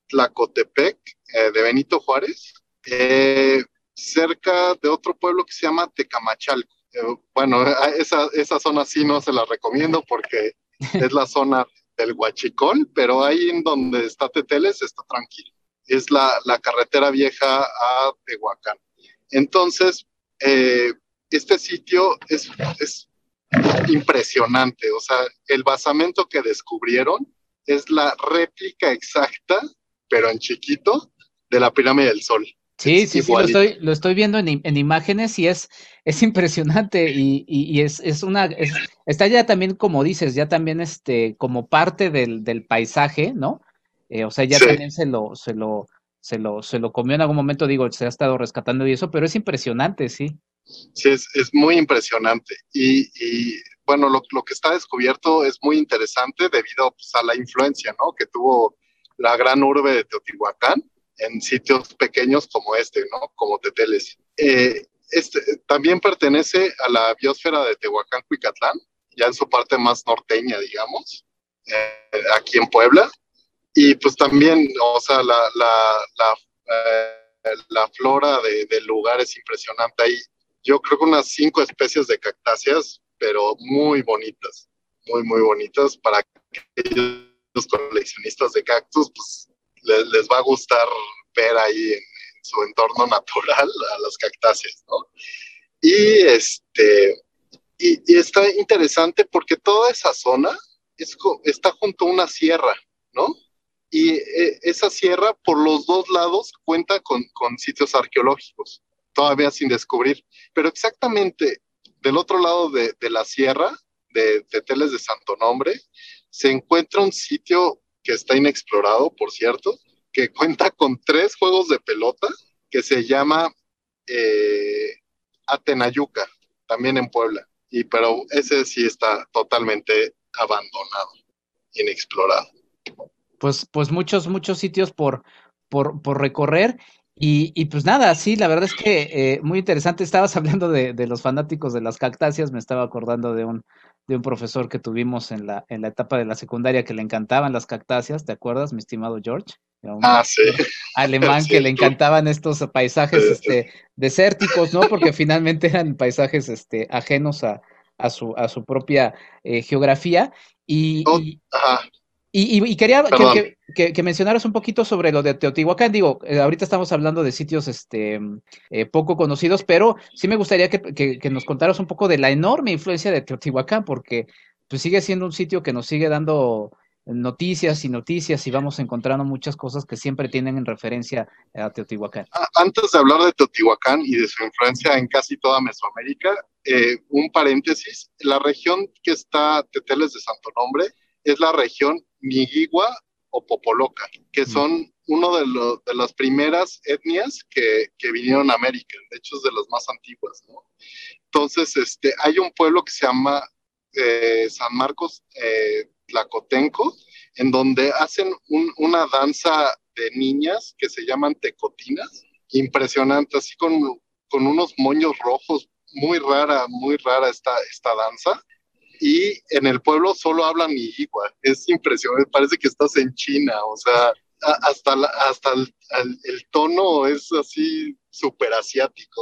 Tlacotepec, eh, de Benito Juárez, eh, cerca de otro pueblo que se llama Tecamachalco. Eh, bueno, esa, esa zona sí no se la recomiendo porque es la zona del Huachicol, pero ahí en donde está Teteles está tranquilo. Es la, la carretera vieja a Tehuacán. Entonces, eh, este sitio es, es impresionante, o sea, el basamento que descubrieron es la réplica exacta, pero en chiquito, de la pirámide del Sol. Sí, sí, sí, lo estoy, lo estoy viendo en, en, imágenes y es, es impresionante y, y, y es, es, una, está ya también, como dices, ya también este, como parte del, del paisaje, ¿no? Eh, o sea, ya también se lo, se lo, se lo, se lo comió en algún momento, digo, se ha estado rescatando y eso, pero es impresionante, sí. Sí, es, es muy impresionante. Y, y bueno, lo, lo, que está descubierto es muy interesante debido pues, a la influencia ¿no? que tuvo la gran urbe de Teotihuacán en sitios pequeños como este, ¿no? Como Teteles. Eh, este, también pertenece a la biosfera de Tehuacán, Cuicatlán, ya en su parte más norteña, digamos, eh, aquí en Puebla. Y pues también, o sea, la, la, la, eh, flora de, del lugar es impresionante. Hay, yo creo que unas cinco especies de cactáceas, pero muy bonitas, muy, muy bonitas para los coleccionistas de cactus, pues les, les va a gustar ver ahí en, su entorno natural a las cactáceas, ¿no? Y este, y, está interesante porque toda esa zona es, está junto a una sierra, ¿no? Y eh, esa sierra por los dos lados cuenta con, sitios arqueológicos, todavía sin descubrir. Pero exactamente del otro lado de, la sierra, de, de Teles de Santo Nombre, se encuentra un sitio que está inexplorado, por cierto, que cuenta con tres juegos de pelota que se llama eh, Atenayuca, también en Puebla. Y pero ese sí está totalmente abandonado, inexplorado. Pues, pues muchos, muchos sitios por, por, por recorrer. Y, y, pues nada, sí, la verdad es que eh, muy interesante. Estabas hablando de, de, los fanáticos de las cactáceas, me estaba acordando de un, de un profesor que tuvimos en la, en la etapa de la secundaria que le encantaban las cactáceas, ¿te acuerdas, mi estimado George? ah, sí. Alemán que le encantaban estos paisajes este, desérticos, ¿no? Porque finalmente eran paisajes este, ajenos a, a, su, a su propia eh, geografía. Y, y, y, quería que, que, mencionaras un poquito sobre lo de Teotihuacán. Digo, eh, ahorita estamos hablando de sitios este, eh, poco conocidos, pero sí me gustaría que, nos contaras un poco de la enorme influencia de Teotihuacán, porque pues sigue siendo un sitio que nos sigue dando noticias y noticias y vamos encontrando muchas cosas que siempre tienen en referencia a Teotihuacán. Antes de hablar de Teotihuacán y de su influencia en casi toda Mesoamérica, eh, un paréntesis, la región que está Teteles de Santo Nombre es la región Miguigua o Popoloca, que son uno de, de, las primeras etnias que, que, vinieron a América, de hecho es de las más antiguas, ¿no? Entonces, este, hay un pueblo que se llama eh, San Marcos eh, Tlacotenco, en donde hacen un, una danza de niñas que se llaman tecotinas, impresionante, así con, con unos moños rojos, muy rara, muy rara esta, esta danza y en el pueblo solo hablan igual. Es impresionante, parece que estás en China, o sea, hasta, hasta el, el, tono es así súper asiático,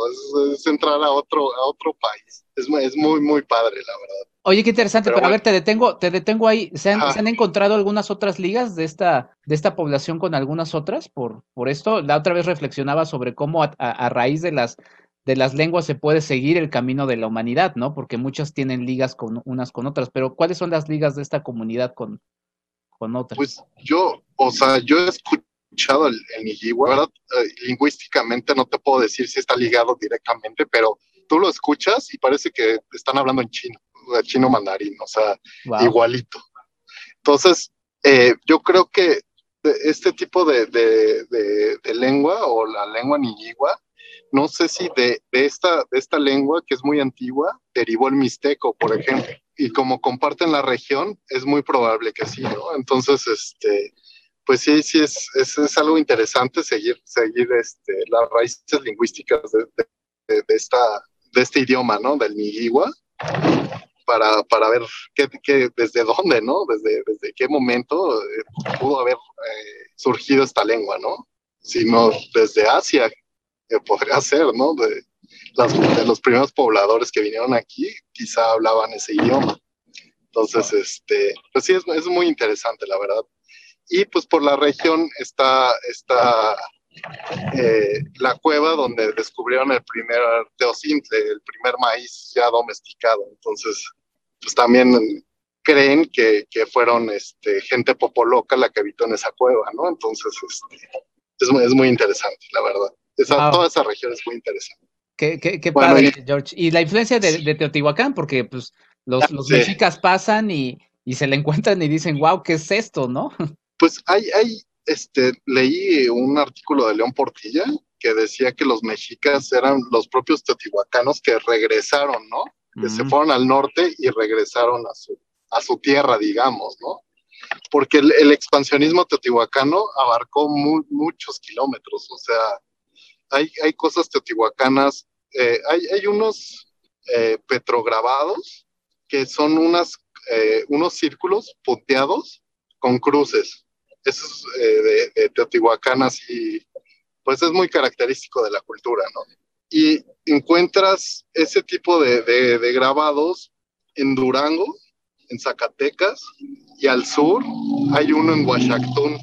es, entrar a otro, a otro país. Es, es, muy, muy padre, la verdad. Oye, qué interesante, pero, a ver, te detengo, te detengo ahí. ¿Se han, ¿Se han, encontrado algunas otras ligas de esta, de esta población con algunas otras por, por esto? La otra vez reflexionaba sobre cómo a, a raíz de las de las lenguas se puede seguir el camino de la humanidad, ¿no? Porque muchas tienen ligas con unas con otras, pero ¿cuáles son las ligas de esta comunidad con, con otras? Pues yo, o sea, yo he escuchado el, el ¿verdad? Eh, lingüísticamente no te puedo decir si está ligado directamente, pero tú lo escuchas y parece que están hablando en chino, chino mandarín, o sea, igualito. Entonces, eh, yo creo que este tipo de, de, de, lengua o la lengua niyigua no sé si de, esta, de esta lengua, que es muy antigua, derivó el mixteco, por ejemplo. Y como comparten la región, es muy probable que sí, ¿no? Entonces, este, pues sí, sí, es, es, algo interesante seguir, seguir este, las raíces lingüísticas de, esta, de este idioma, ¿no? Del Nigiwa, para, para ver qué, desde dónde, ¿no? Desde, desde qué momento eh, pudo haber eh, surgido esta lengua, ¿no? Sino desde Asia, podría ser, ¿no? De, de los primeros pobladores que vinieron aquí, quizá hablaban ese idioma. Entonces, este, pues sí, es, es, muy interesante, la verdad. Y pues por la región está, está eh, la cueva donde descubrieron el primer teocintle, el primer maíz ya domesticado. Entonces, pues también creen que, que fueron este, gente popoloca la que habitó en esa cueva, ¿no? Entonces, este, es, es muy interesante, la verdad. Toda esa región es muy interesante. Qué, qué, padre, George. Y la influencia de, Teotihuacán, porque pues los, los mexicas pasan y, y, se le encuentran y dicen, wow, ¿qué es esto, no? Pues hay, hay, este, leí un artículo de León Portilla que decía que los mexicas eran los propios teotihuacanos que regresaron, ¿no? Que se mm. fueron al norte y regresaron a su, a su tierra, digamos, ¿no? Porque el, expansionismo teotihuacano abarcó muchos kilómetros, o sea, hay, hay cosas teotihuacanas eh, hay, hay, unos eh, petrograbados que son unas, eh, unos círculos punteados con cruces. Eso es de, de, Teotihuacán así, pues es muy característico de la cultura, ¿no? Y encuentras ese tipo de, de grabados en Durango, en Zacatecas, y al sur hay uno en Huachactún,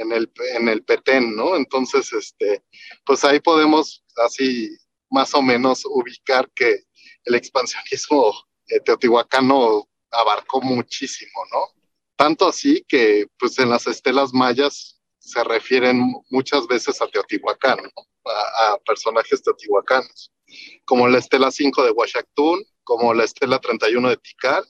en el, en el Petén, ¿no? Entonces, este, pues ahí podemos así más o menos ubicar que el expansionismo eh, teotihuacano abarcó muchísimo, ¿no? Tanto así que, pues en las estelas mayas se refieren muchas veces a Teotihuacán, ¿no? a, a, personajes teotihuacanos, como la estela 5 de Huachactún, como la estela 31 de Tikal,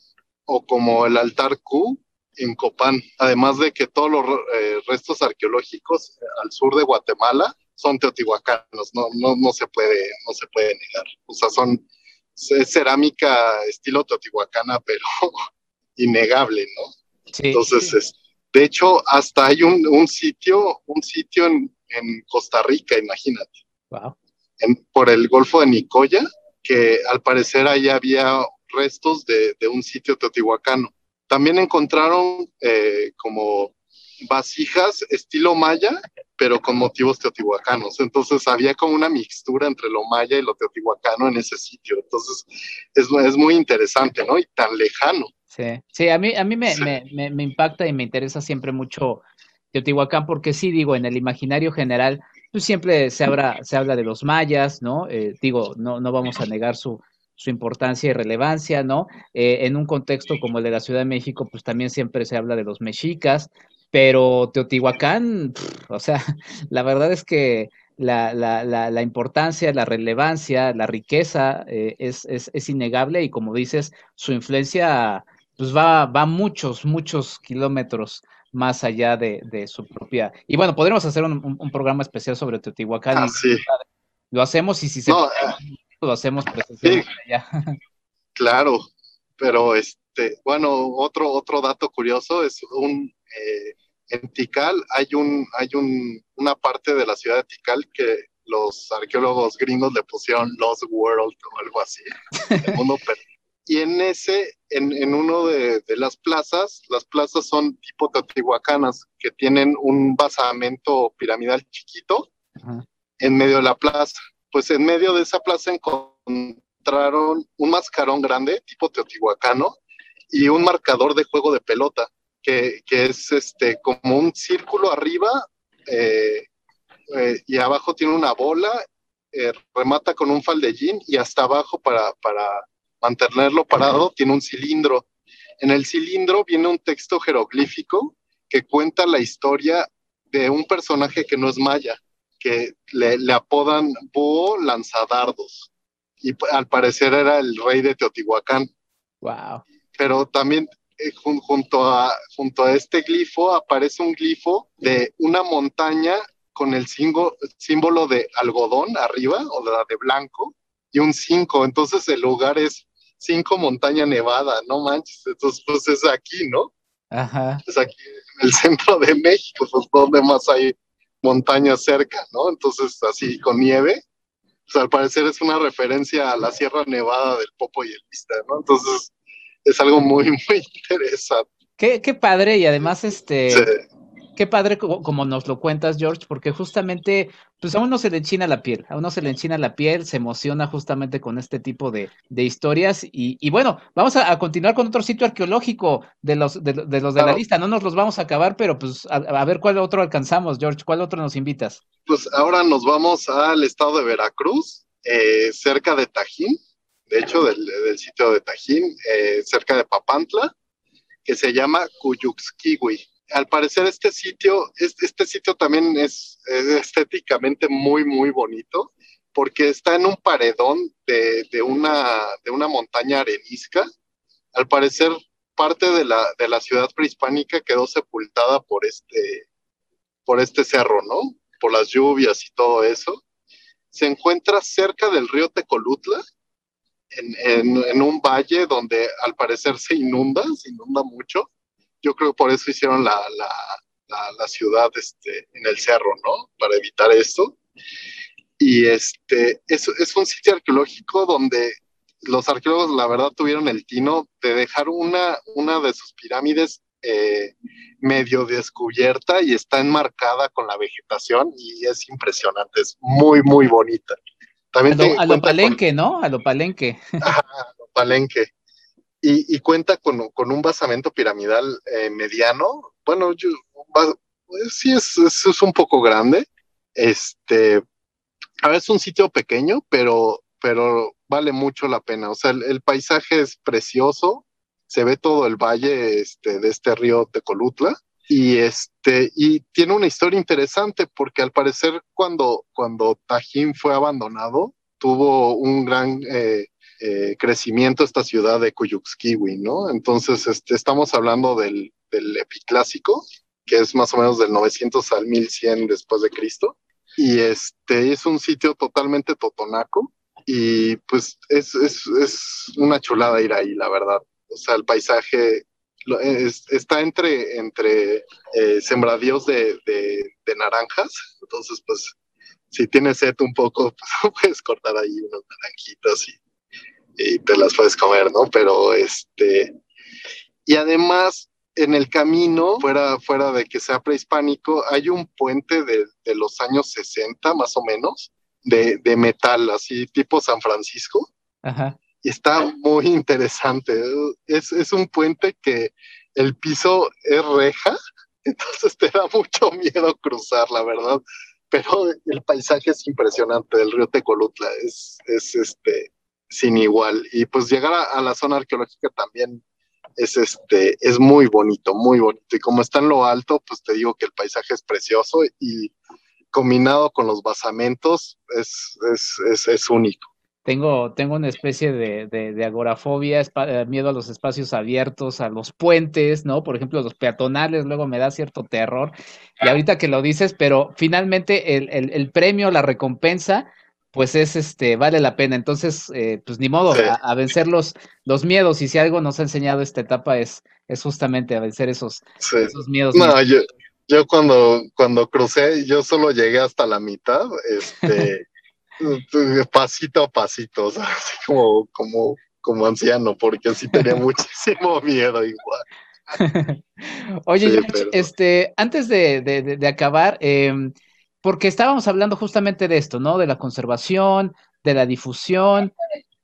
o como el altar Q en Copán, además de que todos los eh, restos arqueológicos eh, al sur de Guatemala son teotihuacanos, no, no, no, se puede, no se puede negar. O sea, son cerámica estilo teotihuacana, pero innegable, ¿no? Sí, Entonces, de hecho, hasta hay un, un sitio, un sitio en, en, Costa Rica, imagínate. Wow. En, por el Golfo de Nicoya, que al parecer ahí había restos de, de un sitio teotihuacano. También encontraron eh, como vasijas estilo maya, pero con motivos teotihuacanos. Entonces había como una mixtura entre lo maya y lo teotihuacano en ese sitio. Entonces es, es muy interesante, ¿no? Y tan lejano. Sí, sí a mí, a mí me, sí. me, me, impacta y me interesa siempre mucho Teotihuacán, porque sí, digo, en el imaginario general, pues siempre se habla, se habla de los mayas, ¿no? Eh, digo, no, no vamos a negar su, su importancia y relevancia, ¿no? Eh, en un contexto como el de la Ciudad de México, pues también siempre se habla de los mexicas, pero Teotihuacán, pff, o sea, la verdad es que la, la, la, la importancia, la relevancia, la riqueza eh, es, es, es, innegable y como dices, su influencia pues va, va muchos, muchos kilómetros más allá de, de su propia... Y bueno, podríamos hacer un, un, un programa especial sobre Teotihuacán. Ah, sí. Lo hacemos y si se... No, puede, lo hacemos sí, Claro, pero este, bueno, otro, otro dato curioso es un eh, en Tikal hay un, hay un, una parte de la ciudad de Tikal que los arqueólogos gringos le pusieron Lost World o algo así, el mundo Y en ese, en, en uno de, de, las plazas, las plazas son tipo teotihuacanas, que tienen un basamento piramidal chiquito uh -huh. en medio de la plaza pues en medio de esa plaza encontraron un mascarón grande, tipo teotihuacano, y un marcador de juego de pelota, que, que es este, como un círculo arriba eh, eh, y abajo tiene una bola, eh, remata con un faldellín y hasta abajo para, para mantenerlo parado tiene un cilindro. En el cilindro viene un texto jeroglífico que cuenta la historia de un personaje que no es maya que le, le, apodan Búho Lanzadardos. Y al parecer era el rey de Teotihuacán. Wow. Pero también eh, junto, a, junto a este glifo aparece un glifo de una montaña con el símbolo, símbolo de algodón arriba, o de, de blanco, y un 5. Entonces el lugar es 5 montaña nevada, no manches. Entonces, pues es aquí, ¿no? Ajá. Es aquí en el centro de México, pues donde más hay montañas cerca, ¿no? Entonces, así con nieve, pues al parecer es una referencia a la Sierra Nevada del Popo y el Vista, ¿no? Entonces, es algo muy, muy interesante. Qué, qué padre, y además, este, sí. Qué padre como, como, nos lo cuentas, George, porque justamente, pues a uno se le enchina la piel, a uno se le enchina la piel, se emociona justamente con este tipo de, de historias, y, y, bueno, vamos a, a, continuar con otro sitio arqueológico de los de, de los de claro. la lista, no nos los vamos a acabar, pero pues a, a, ver cuál otro alcanzamos, George, ¿cuál otro nos invitas? Pues ahora nos vamos al estado de Veracruz, eh, cerca de Tajín, de hecho, del, del sitio de Tajín, eh, cerca de Papantla, que se llama Cuyuxquiwi al parecer este sitio, este, sitio también es, es, estéticamente muy, muy bonito, porque está en un paredón de, de, una, de una montaña arenisca. Al parecer, parte de la, de la ciudad prehispánica quedó sepultada por este, por este cerro, ¿no? Por las lluvias y todo eso. Se encuentra cerca del río Tecolutla, en, en, en un valle donde al parecer se inunda, se inunda mucho yo creo que por eso hicieron la, la, la, la, ciudad este, en el cerro, ¿no? Para evitar esto. Y este, es, es un sitio arqueológico donde los arqueólogos, la verdad, tuvieron el tino de dejar una, una de sus pirámides eh, medio descubierta y está enmarcada con la vegetación y es impresionante, es muy, muy bonita. También a lo, palenque, ¿no? A lo palenque. a lo palenque. Y, cuenta con, con, un basamento piramidal eh, mediano. Bueno, pues sí es, es, un poco grande. Este, a ver, es un sitio pequeño, pero, pero vale mucho la pena. O sea, el paisaje es precioso se ve todo el valle este, de este río Tecolutla. Y, este, y tiene una historia interesante porque al parecer cuando, cuando Tajín fue abandonado, tuvo un gran eh, eh, crecimiento esta ciudad de Cuyuxquiwi, ¿no? Entonces este, estamos hablando del, del epiclásico, que es más o menos del 900 al 1100 después de Cristo. Y este es un sitio totalmente totonaco y pues es, es, es una chulada ir ahí, la verdad o sea, el paisaje está entre, entre eh, sembradíos de, naranjas, entonces pues si tienes sed un poco, pues puedes cortar ahí unas naranjitas y, te las puedes comer, ¿no? Pero este, y además en el camino, fuera, fuera de que sea prehispánico, hay un puente de, los años 60 más o menos, de, de metal, así tipo San Francisco. Ajá y está muy interesante. Es, es, un puente que el piso es reja, entonces te da mucho miedo cruzar, la verdad. Pero el paisaje es impresionante del río Tecolutla, es, es este, sin igual. Y pues llegar a, la zona arqueológica también es, este, es muy bonito, muy bonito. Y como está en lo alto, pues te digo que el paisaje es precioso y combinado con los basamentos es, es, es, es único. Tengo, tengo una especie de, de, agorafobia, eh, miedo a los espacios abiertos, a los puentes, ¿no? Por ejemplo, los peatonales, luego me da cierto terror. Y ahorita que lo dices, pero finalmente el, el, premio, la recompensa, pues es este, vale la pena. Entonces, eh, pues ni modo, a, vencer los, los miedos. Y si algo nos ha enseñado esta etapa es, es justamente a vencer esos, esos miedos. No, yo, yo cuando, cuando crucé, yo solo llegué hasta la mitad, este. pasito a pasito, o sea, así como, como, como anciano, porque sí tenía muchísimo miedo igual. Oye, este, antes de, de, acabar, em, porque estábamos hablando justamente de esto, ¿no? De la conservación, de la difusión.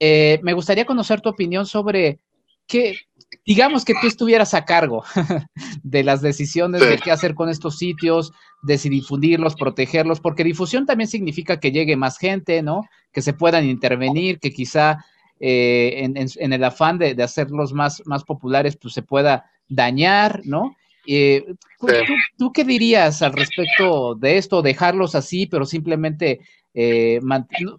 Eh, me gustaría conocer tu opinión sobre qué, digamos que tú estuvieras a cargo de las decisiones de qué hacer con estos sitios, de si difundirlos, protegerlos, porque difusión también significa que llegue más gente, ¿no? Que se puedan intervenir, que quizá eh, en, el afán de, hacerlos más, más populares, pues se pueda dañar, ¿no? Eh, pues, ¿tú, qué dirías al respecto de esto? Dejarlos así, pero simplemente eh,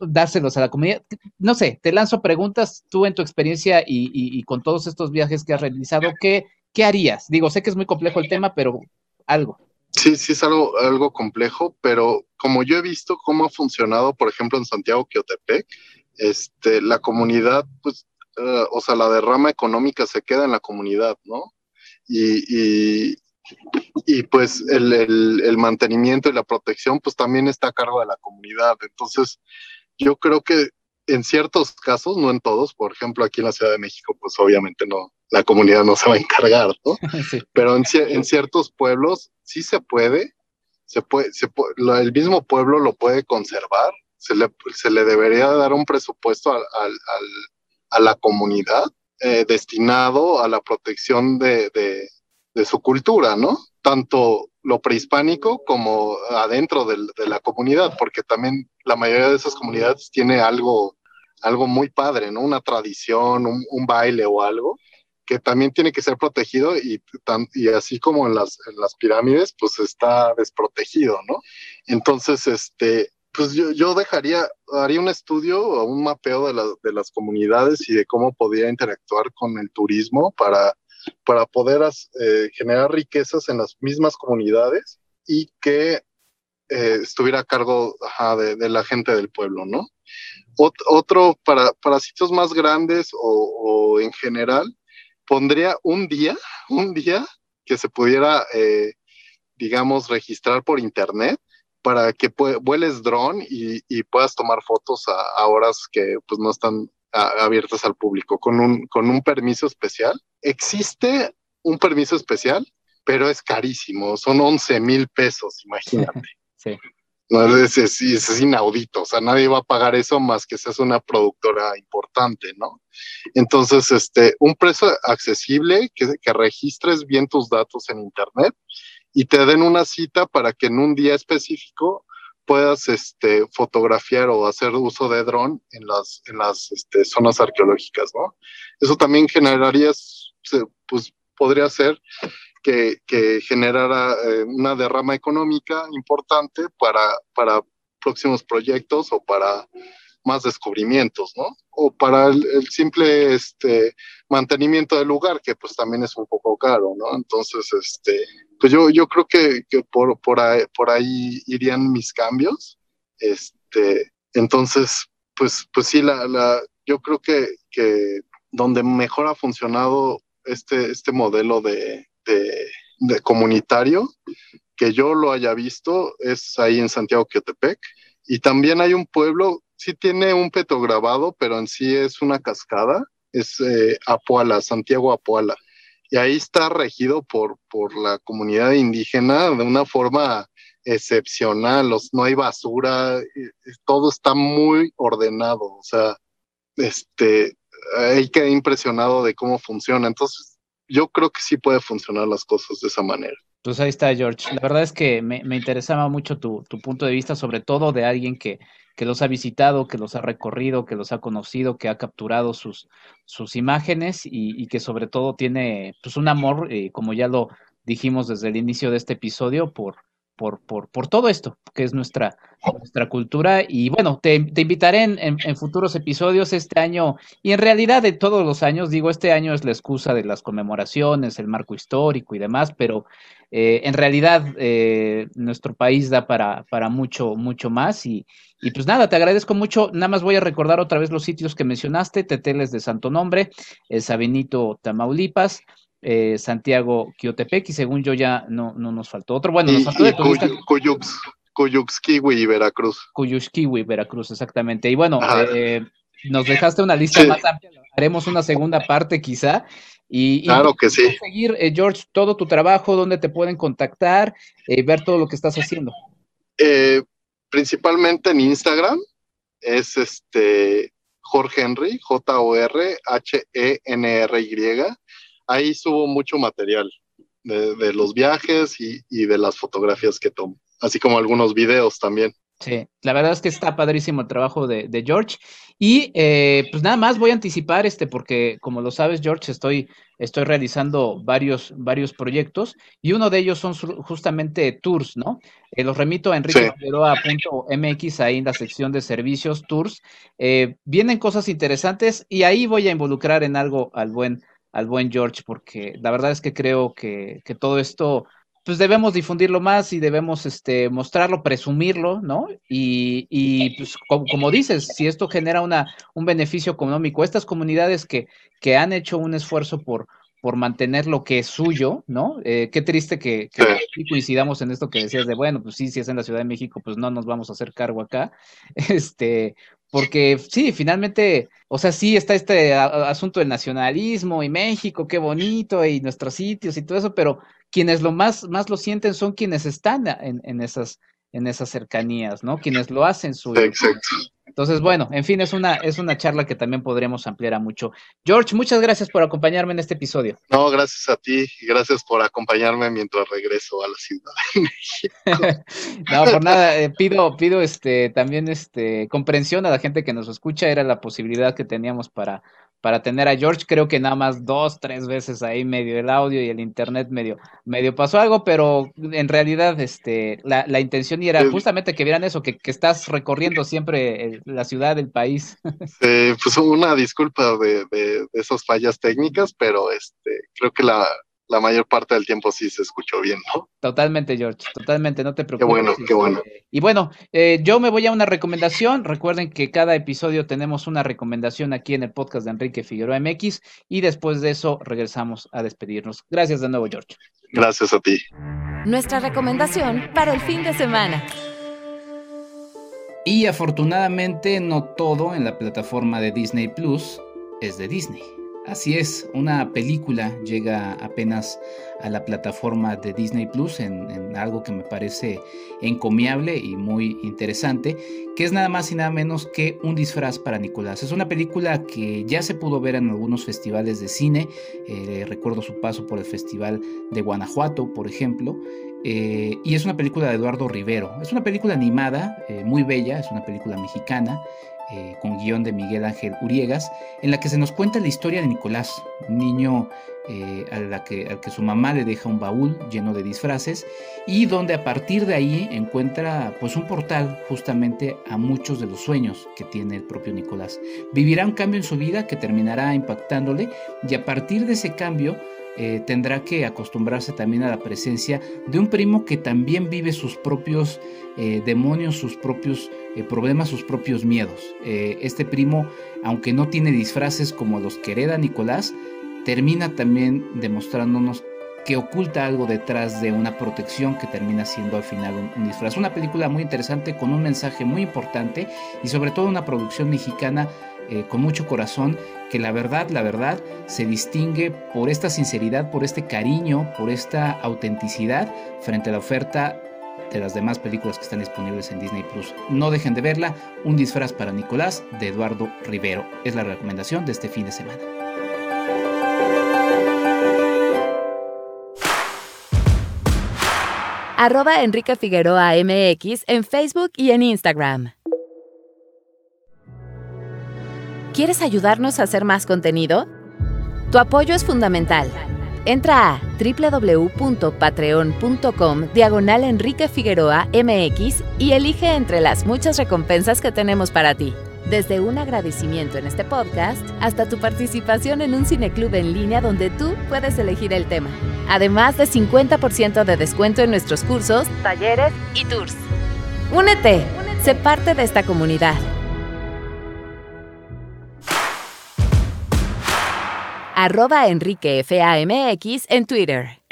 dárselos a la comunidad. No sé, te lanzo preguntas, tú en tu experiencia y, con todos estos viajes que has realizado, ¿qué, ¿qué harías? Digo, sé que es muy complejo el tema, pero algo. Sí, sí es algo, algo complejo, pero como yo he visto cómo ha funcionado, por ejemplo, en Santiago Quiotepec, este, la comunidad, pues, eh, o sea, la derrama económica se queda en la comunidad, ¿no? Y, y pues el, el, mantenimiento y la protección pues también está a cargo de la comunidad. Entonces, yo creo que en ciertos casos, no en todos, por ejemplo, aquí en la Ciudad de México, pues obviamente no, la comunidad no se va a encargar, ¿no? Pero en, en, ciertos pueblos sí se puede, se puede, se el mismo pueblo lo puede conservar, se le, se le debería dar un presupuesto al, al, a la comunidad eh, destinado a la protección de, de, su cultura, ¿no? Tanto lo prehispánico como adentro de la comunidad, porque también la mayoría de esas comunidades tiene algo, algo muy padre, ¿no? Una tradición, un, baile o algo que también tiene que ser protegido y, y así como en las, en las pirámides, pues está desprotegido, ¿no? Entonces, este, pues yo, yo dejaría, haría un estudio o un mapeo de, de las comunidades y de cómo podría interactuar con el turismo para para poder eh, generar riquezas en las mismas comunidades y que eh, estuviera a cargo de, la gente del pueblo, ¿no? otro, para, para, sitios más grandes o, en general, pondría un día, un día que se pudiera, eh, digamos, registrar por internet para que vueles dron y, puedas tomar fotos a, horas que pues no están abiertas al público con un, con un permiso especial. Existe un permiso especial, pero es carísimo, son 11 mil pesos, imagínate. sí. No, es, es, inaudito, o sea, nadie va a pagar eso más que seas una productora importante, ¿no? Entonces, este, un precio accesible, que, que registres bien tus datos en Internet y te den una cita para que en un día específico puedas este, fotografiar o hacer uso de dron en las, en las este, zonas arqueológicas, ¿no? Eso también generaría, pues podría ser que, generara eh, una derrama económica importante para, para próximos proyectos o para más descubrimientos, ¿no? O para el, simple este, mantenimiento del lugar, que pues también es un poco caro, ¿no? Entonces, este, pues yo, yo creo que, por, por, ahí, por ahí irían mis cambios. Este, entonces, pues, pues sí, la, la, yo creo que, que donde mejor ha funcionado este, este modelo de, de, comunitario, que yo lo haya visto, es ahí en Santiago Quetepec. Y también hay un pueblo, sí tiene un petrograbado, pero en sí es una cascada, es eh, Santiago Apuala. Y ahí está regido por, por la comunidad indígena de una forma excepcional, no hay basura, todo está muy ordenado, o sea, este, hay que impresionado de cómo funciona. Entonces, yo creo que sí puede funcionar las cosas de esa manera. Pues ahí está, George. La verdad es que me, interesaba mucho tu, punto de vista, sobre todo de alguien que, los ha visitado, que los ha recorrido, que los ha conocido, que ha capturado sus, sus imágenes y, que sobre todo tiene pues un amor, eh, como ya lo dijimos desde el inicio de este episodio, por, por, por, por todo esto, que es nuestra, nuestra cultura. Y bueno, te, te invitaré en, en, futuros episodios este año, y en realidad de todos los años, digo, este año es la excusa de las conmemoraciones, el marco histórico y demás, pero eh, en realidad eh, nuestro país da para, para mucho, mucho más. Y, y pues nada, te agradezco mucho. Nada más voy a recordar otra vez los sitios que mencionaste, Teteles de Santo Nombre, el Sabinito, Tamaulipas. Eh, Santiago Quiotepec y según yo ya no, no nos faltó otro. Bueno, nos faltó de Cuyuxquiwi y Veracruz. Cuyuxquiwi, Veracruz, exactamente. Y bueno, eh, nos dejaste una lista más amplia, haremos una segunda parte quizá. Y, claro que sí. Seguir, eh, George, todo tu trabajo, dónde te pueden contactar, ver todo lo que estás haciendo. principalmente en Instagram, es este Jorge Henry, J-O-R-H-E-N-R-Y ahí subo mucho material de, los viajes y, de las fotografías que tomo, así como algunos videos también. Sí, la verdad es que está padrísimo el trabajo de, George. Y eh, pues nada más voy a anticipar este, porque como lo sabes, George, estoy, estoy realizando varios, varios proyectos y uno de ellos son justamente tours, ¿no? Eh, los remito a enriquefigueroa.mx ahí en la sección de servicios, tours. Eh, vienen cosas interesantes y ahí voy a involucrar en algo al buen al buen George, porque la verdad es que creo que, todo esto, pues debemos difundirlo más y debemos este, mostrarlo, presumirlo, ¿no? Y, y pues como, dices, si esto genera una, un beneficio económico, estas comunidades que, que han hecho un esfuerzo por, por mantener lo que es suyo, ¿no? Eh, qué triste que, que coincidamos en esto que decías de, bueno, pues sí, si es en la Ciudad de México, pues no nos vamos a hacer cargo acá, este, porque sí, finalmente, o sea, sí está este asunto del nacionalismo y México, qué bonito, y nuestros sitios y todo eso, pero quienes lo más, más lo sienten son quienes están en, en esas, en esas cercanías, ¿no? Quienes lo hacen suyo. Exacto. Entonces, bueno, en fin, es una, es una charla que también podremos ampliar a mucho. George, muchas gracias por acompañarme en este episodio. No, gracias a ti gracias por acompañarme mientras regreso a la ciudad de México. no, por nada, eh, pido, pido este, también este, comprensión a la gente que nos escucha, era la posibilidad que teníamos para para tener a George. Creo que nada más dos, tres veces ahí medio el audio y el internet medio, medio pasó algo, pero en realidad este, la, la intención era justamente que vieran eso, que, que estás recorriendo siempre la ciudad, el país. Sí, pues una disculpa de, de, de esas fallas técnicas, pero este, creo que la, la mayor parte del tiempo sí se escuchó bien, ¿no? Totalmente, George, totalmente, no te preocupes. Qué bueno, qué bueno. Este, y bueno, eh, yo me voy a una recomendación. Recuerden que cada episodio tenemos una recomendación aquí en el podcast de Enrique Figueroa MX y después de eso regresamos a despedirnos. Gracias de nuevo, George. Gracias a ti. Nuestra recomendación para el fin de semana. Y afortunadamente no todo en la plataforma de Disney Plus es de Disney. Así es, una película llega apenas a la plataforma de Disney Plus en, algo que me parece encomiable y muy interesante, que es nada más y nada menos que un disfraz para Nicolás. Es una película que ya se pudo ver en algunos festivales de cine, eh, recuerdo su paso por el Festival de Guanajuato, por ejemplo, eh, y es una película de Eduardo Rivero. Es una película animada, eh, muy bella, es una película mexicana. Eh, con guion de Miguel Ángel Uriegas, en la que se nos cuenta la historia de Nicolás, un niño a que, al que su mamá le deja un baúl lleno de disfraces y donde a partir de ahí encuentra pues un portal justamente a muchos de los sueños que tiene el propio Nicolás. Vivirá un cambio en su vida que terminará impactándole y a partir de ese cambio eh, tendrá que acostumbrarse también a la presencia de un primo que también vive sus propios eh, demonios, sus propios eh, problemas, sus propios miedos. este primo, aunque no tiene disfraces como los que hereda Nicolás, termina también demostrándonos que oculta algo detrás de una protección que termina siendo al final un, disfraz. Una película muy interesante con un mensaje muy importante y sobre todo una producción mexicana eh, con mucho corazón que la verdad, la verdad se distingue por esta sinceridad, por este cariño, por esta autenticidad frente a la oferta de las demás películas que están disponibles en Disney Plus. No dejen de verla, Un disfraz para Nicolás de Eduardo Rivero. Es la recomendación de este fin de semana. arroba Enrique Figueroa MX en Facebook y en Instagram. ¿Quieres ayudarnos a hacer más contenido? Tu apoyo es fundamental. Entra a www.patreon.com diagonal Enrique Figueroa MX y elige entre las muchas recompensas que tenemos para ti. Desde un agradecimiento en este podcast hasta tu participación en un cineclub en línea donde tú puedes elegir el tema. Además de 50% de descuento en nuestros cursos, talleres y tours. Únete, sé parte de esta comunidad. Arroba Enrique FAMX en Twitter.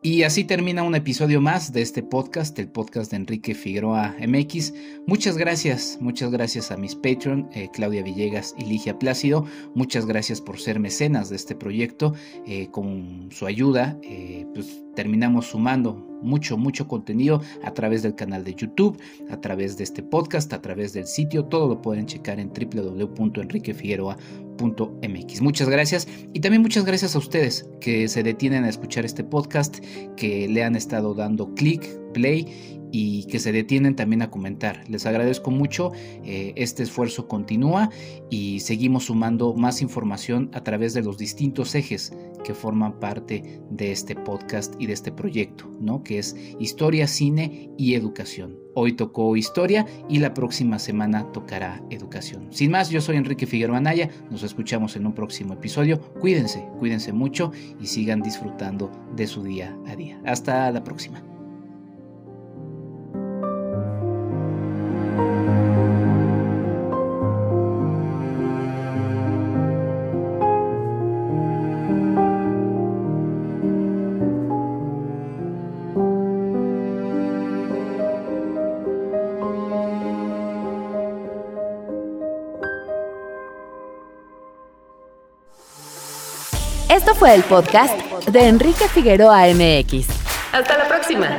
Y así termina un episodio más de este podcast, el podcast de Enrique Figueroa MX. Muchas gracias, muchas gracias a mis Patreon, eh, Claudia Villegas y Ligia Plácido. Muchas gracias por ser mecenas de este proyecto. Eh, con su ayuda, eh, pues terminamos sumando mucho, mucho contenido a través del canal de YouTube, a través de este podcast, a través del sitio. Todo lo pueden checar en www.enriquefigueroa.mx. Muchas gracias y también muchas gracias a ustedes que se detienen a escuchar este podcast, que le han estado dando clic, play y que se detienen también a comentar. Les agradezco mucho, eh, este esfuerzo continúa y seguimos sumando más información a través de los distintos ejes que forman parte de este podcast y de este proyecto, ¿no? que es historia, cine y educación. Hoy tocó historia y la próxima semana tocará educación. Sin más, yo soy Enrique Figueroa Anaya, nos escuchamos en un próximo episodio. Cuídense, cuídense mucho y sigan disfrutando de su día a día. Hasta la próxima. El podcast de Enrique Figueroa MX. Hasta la próxima.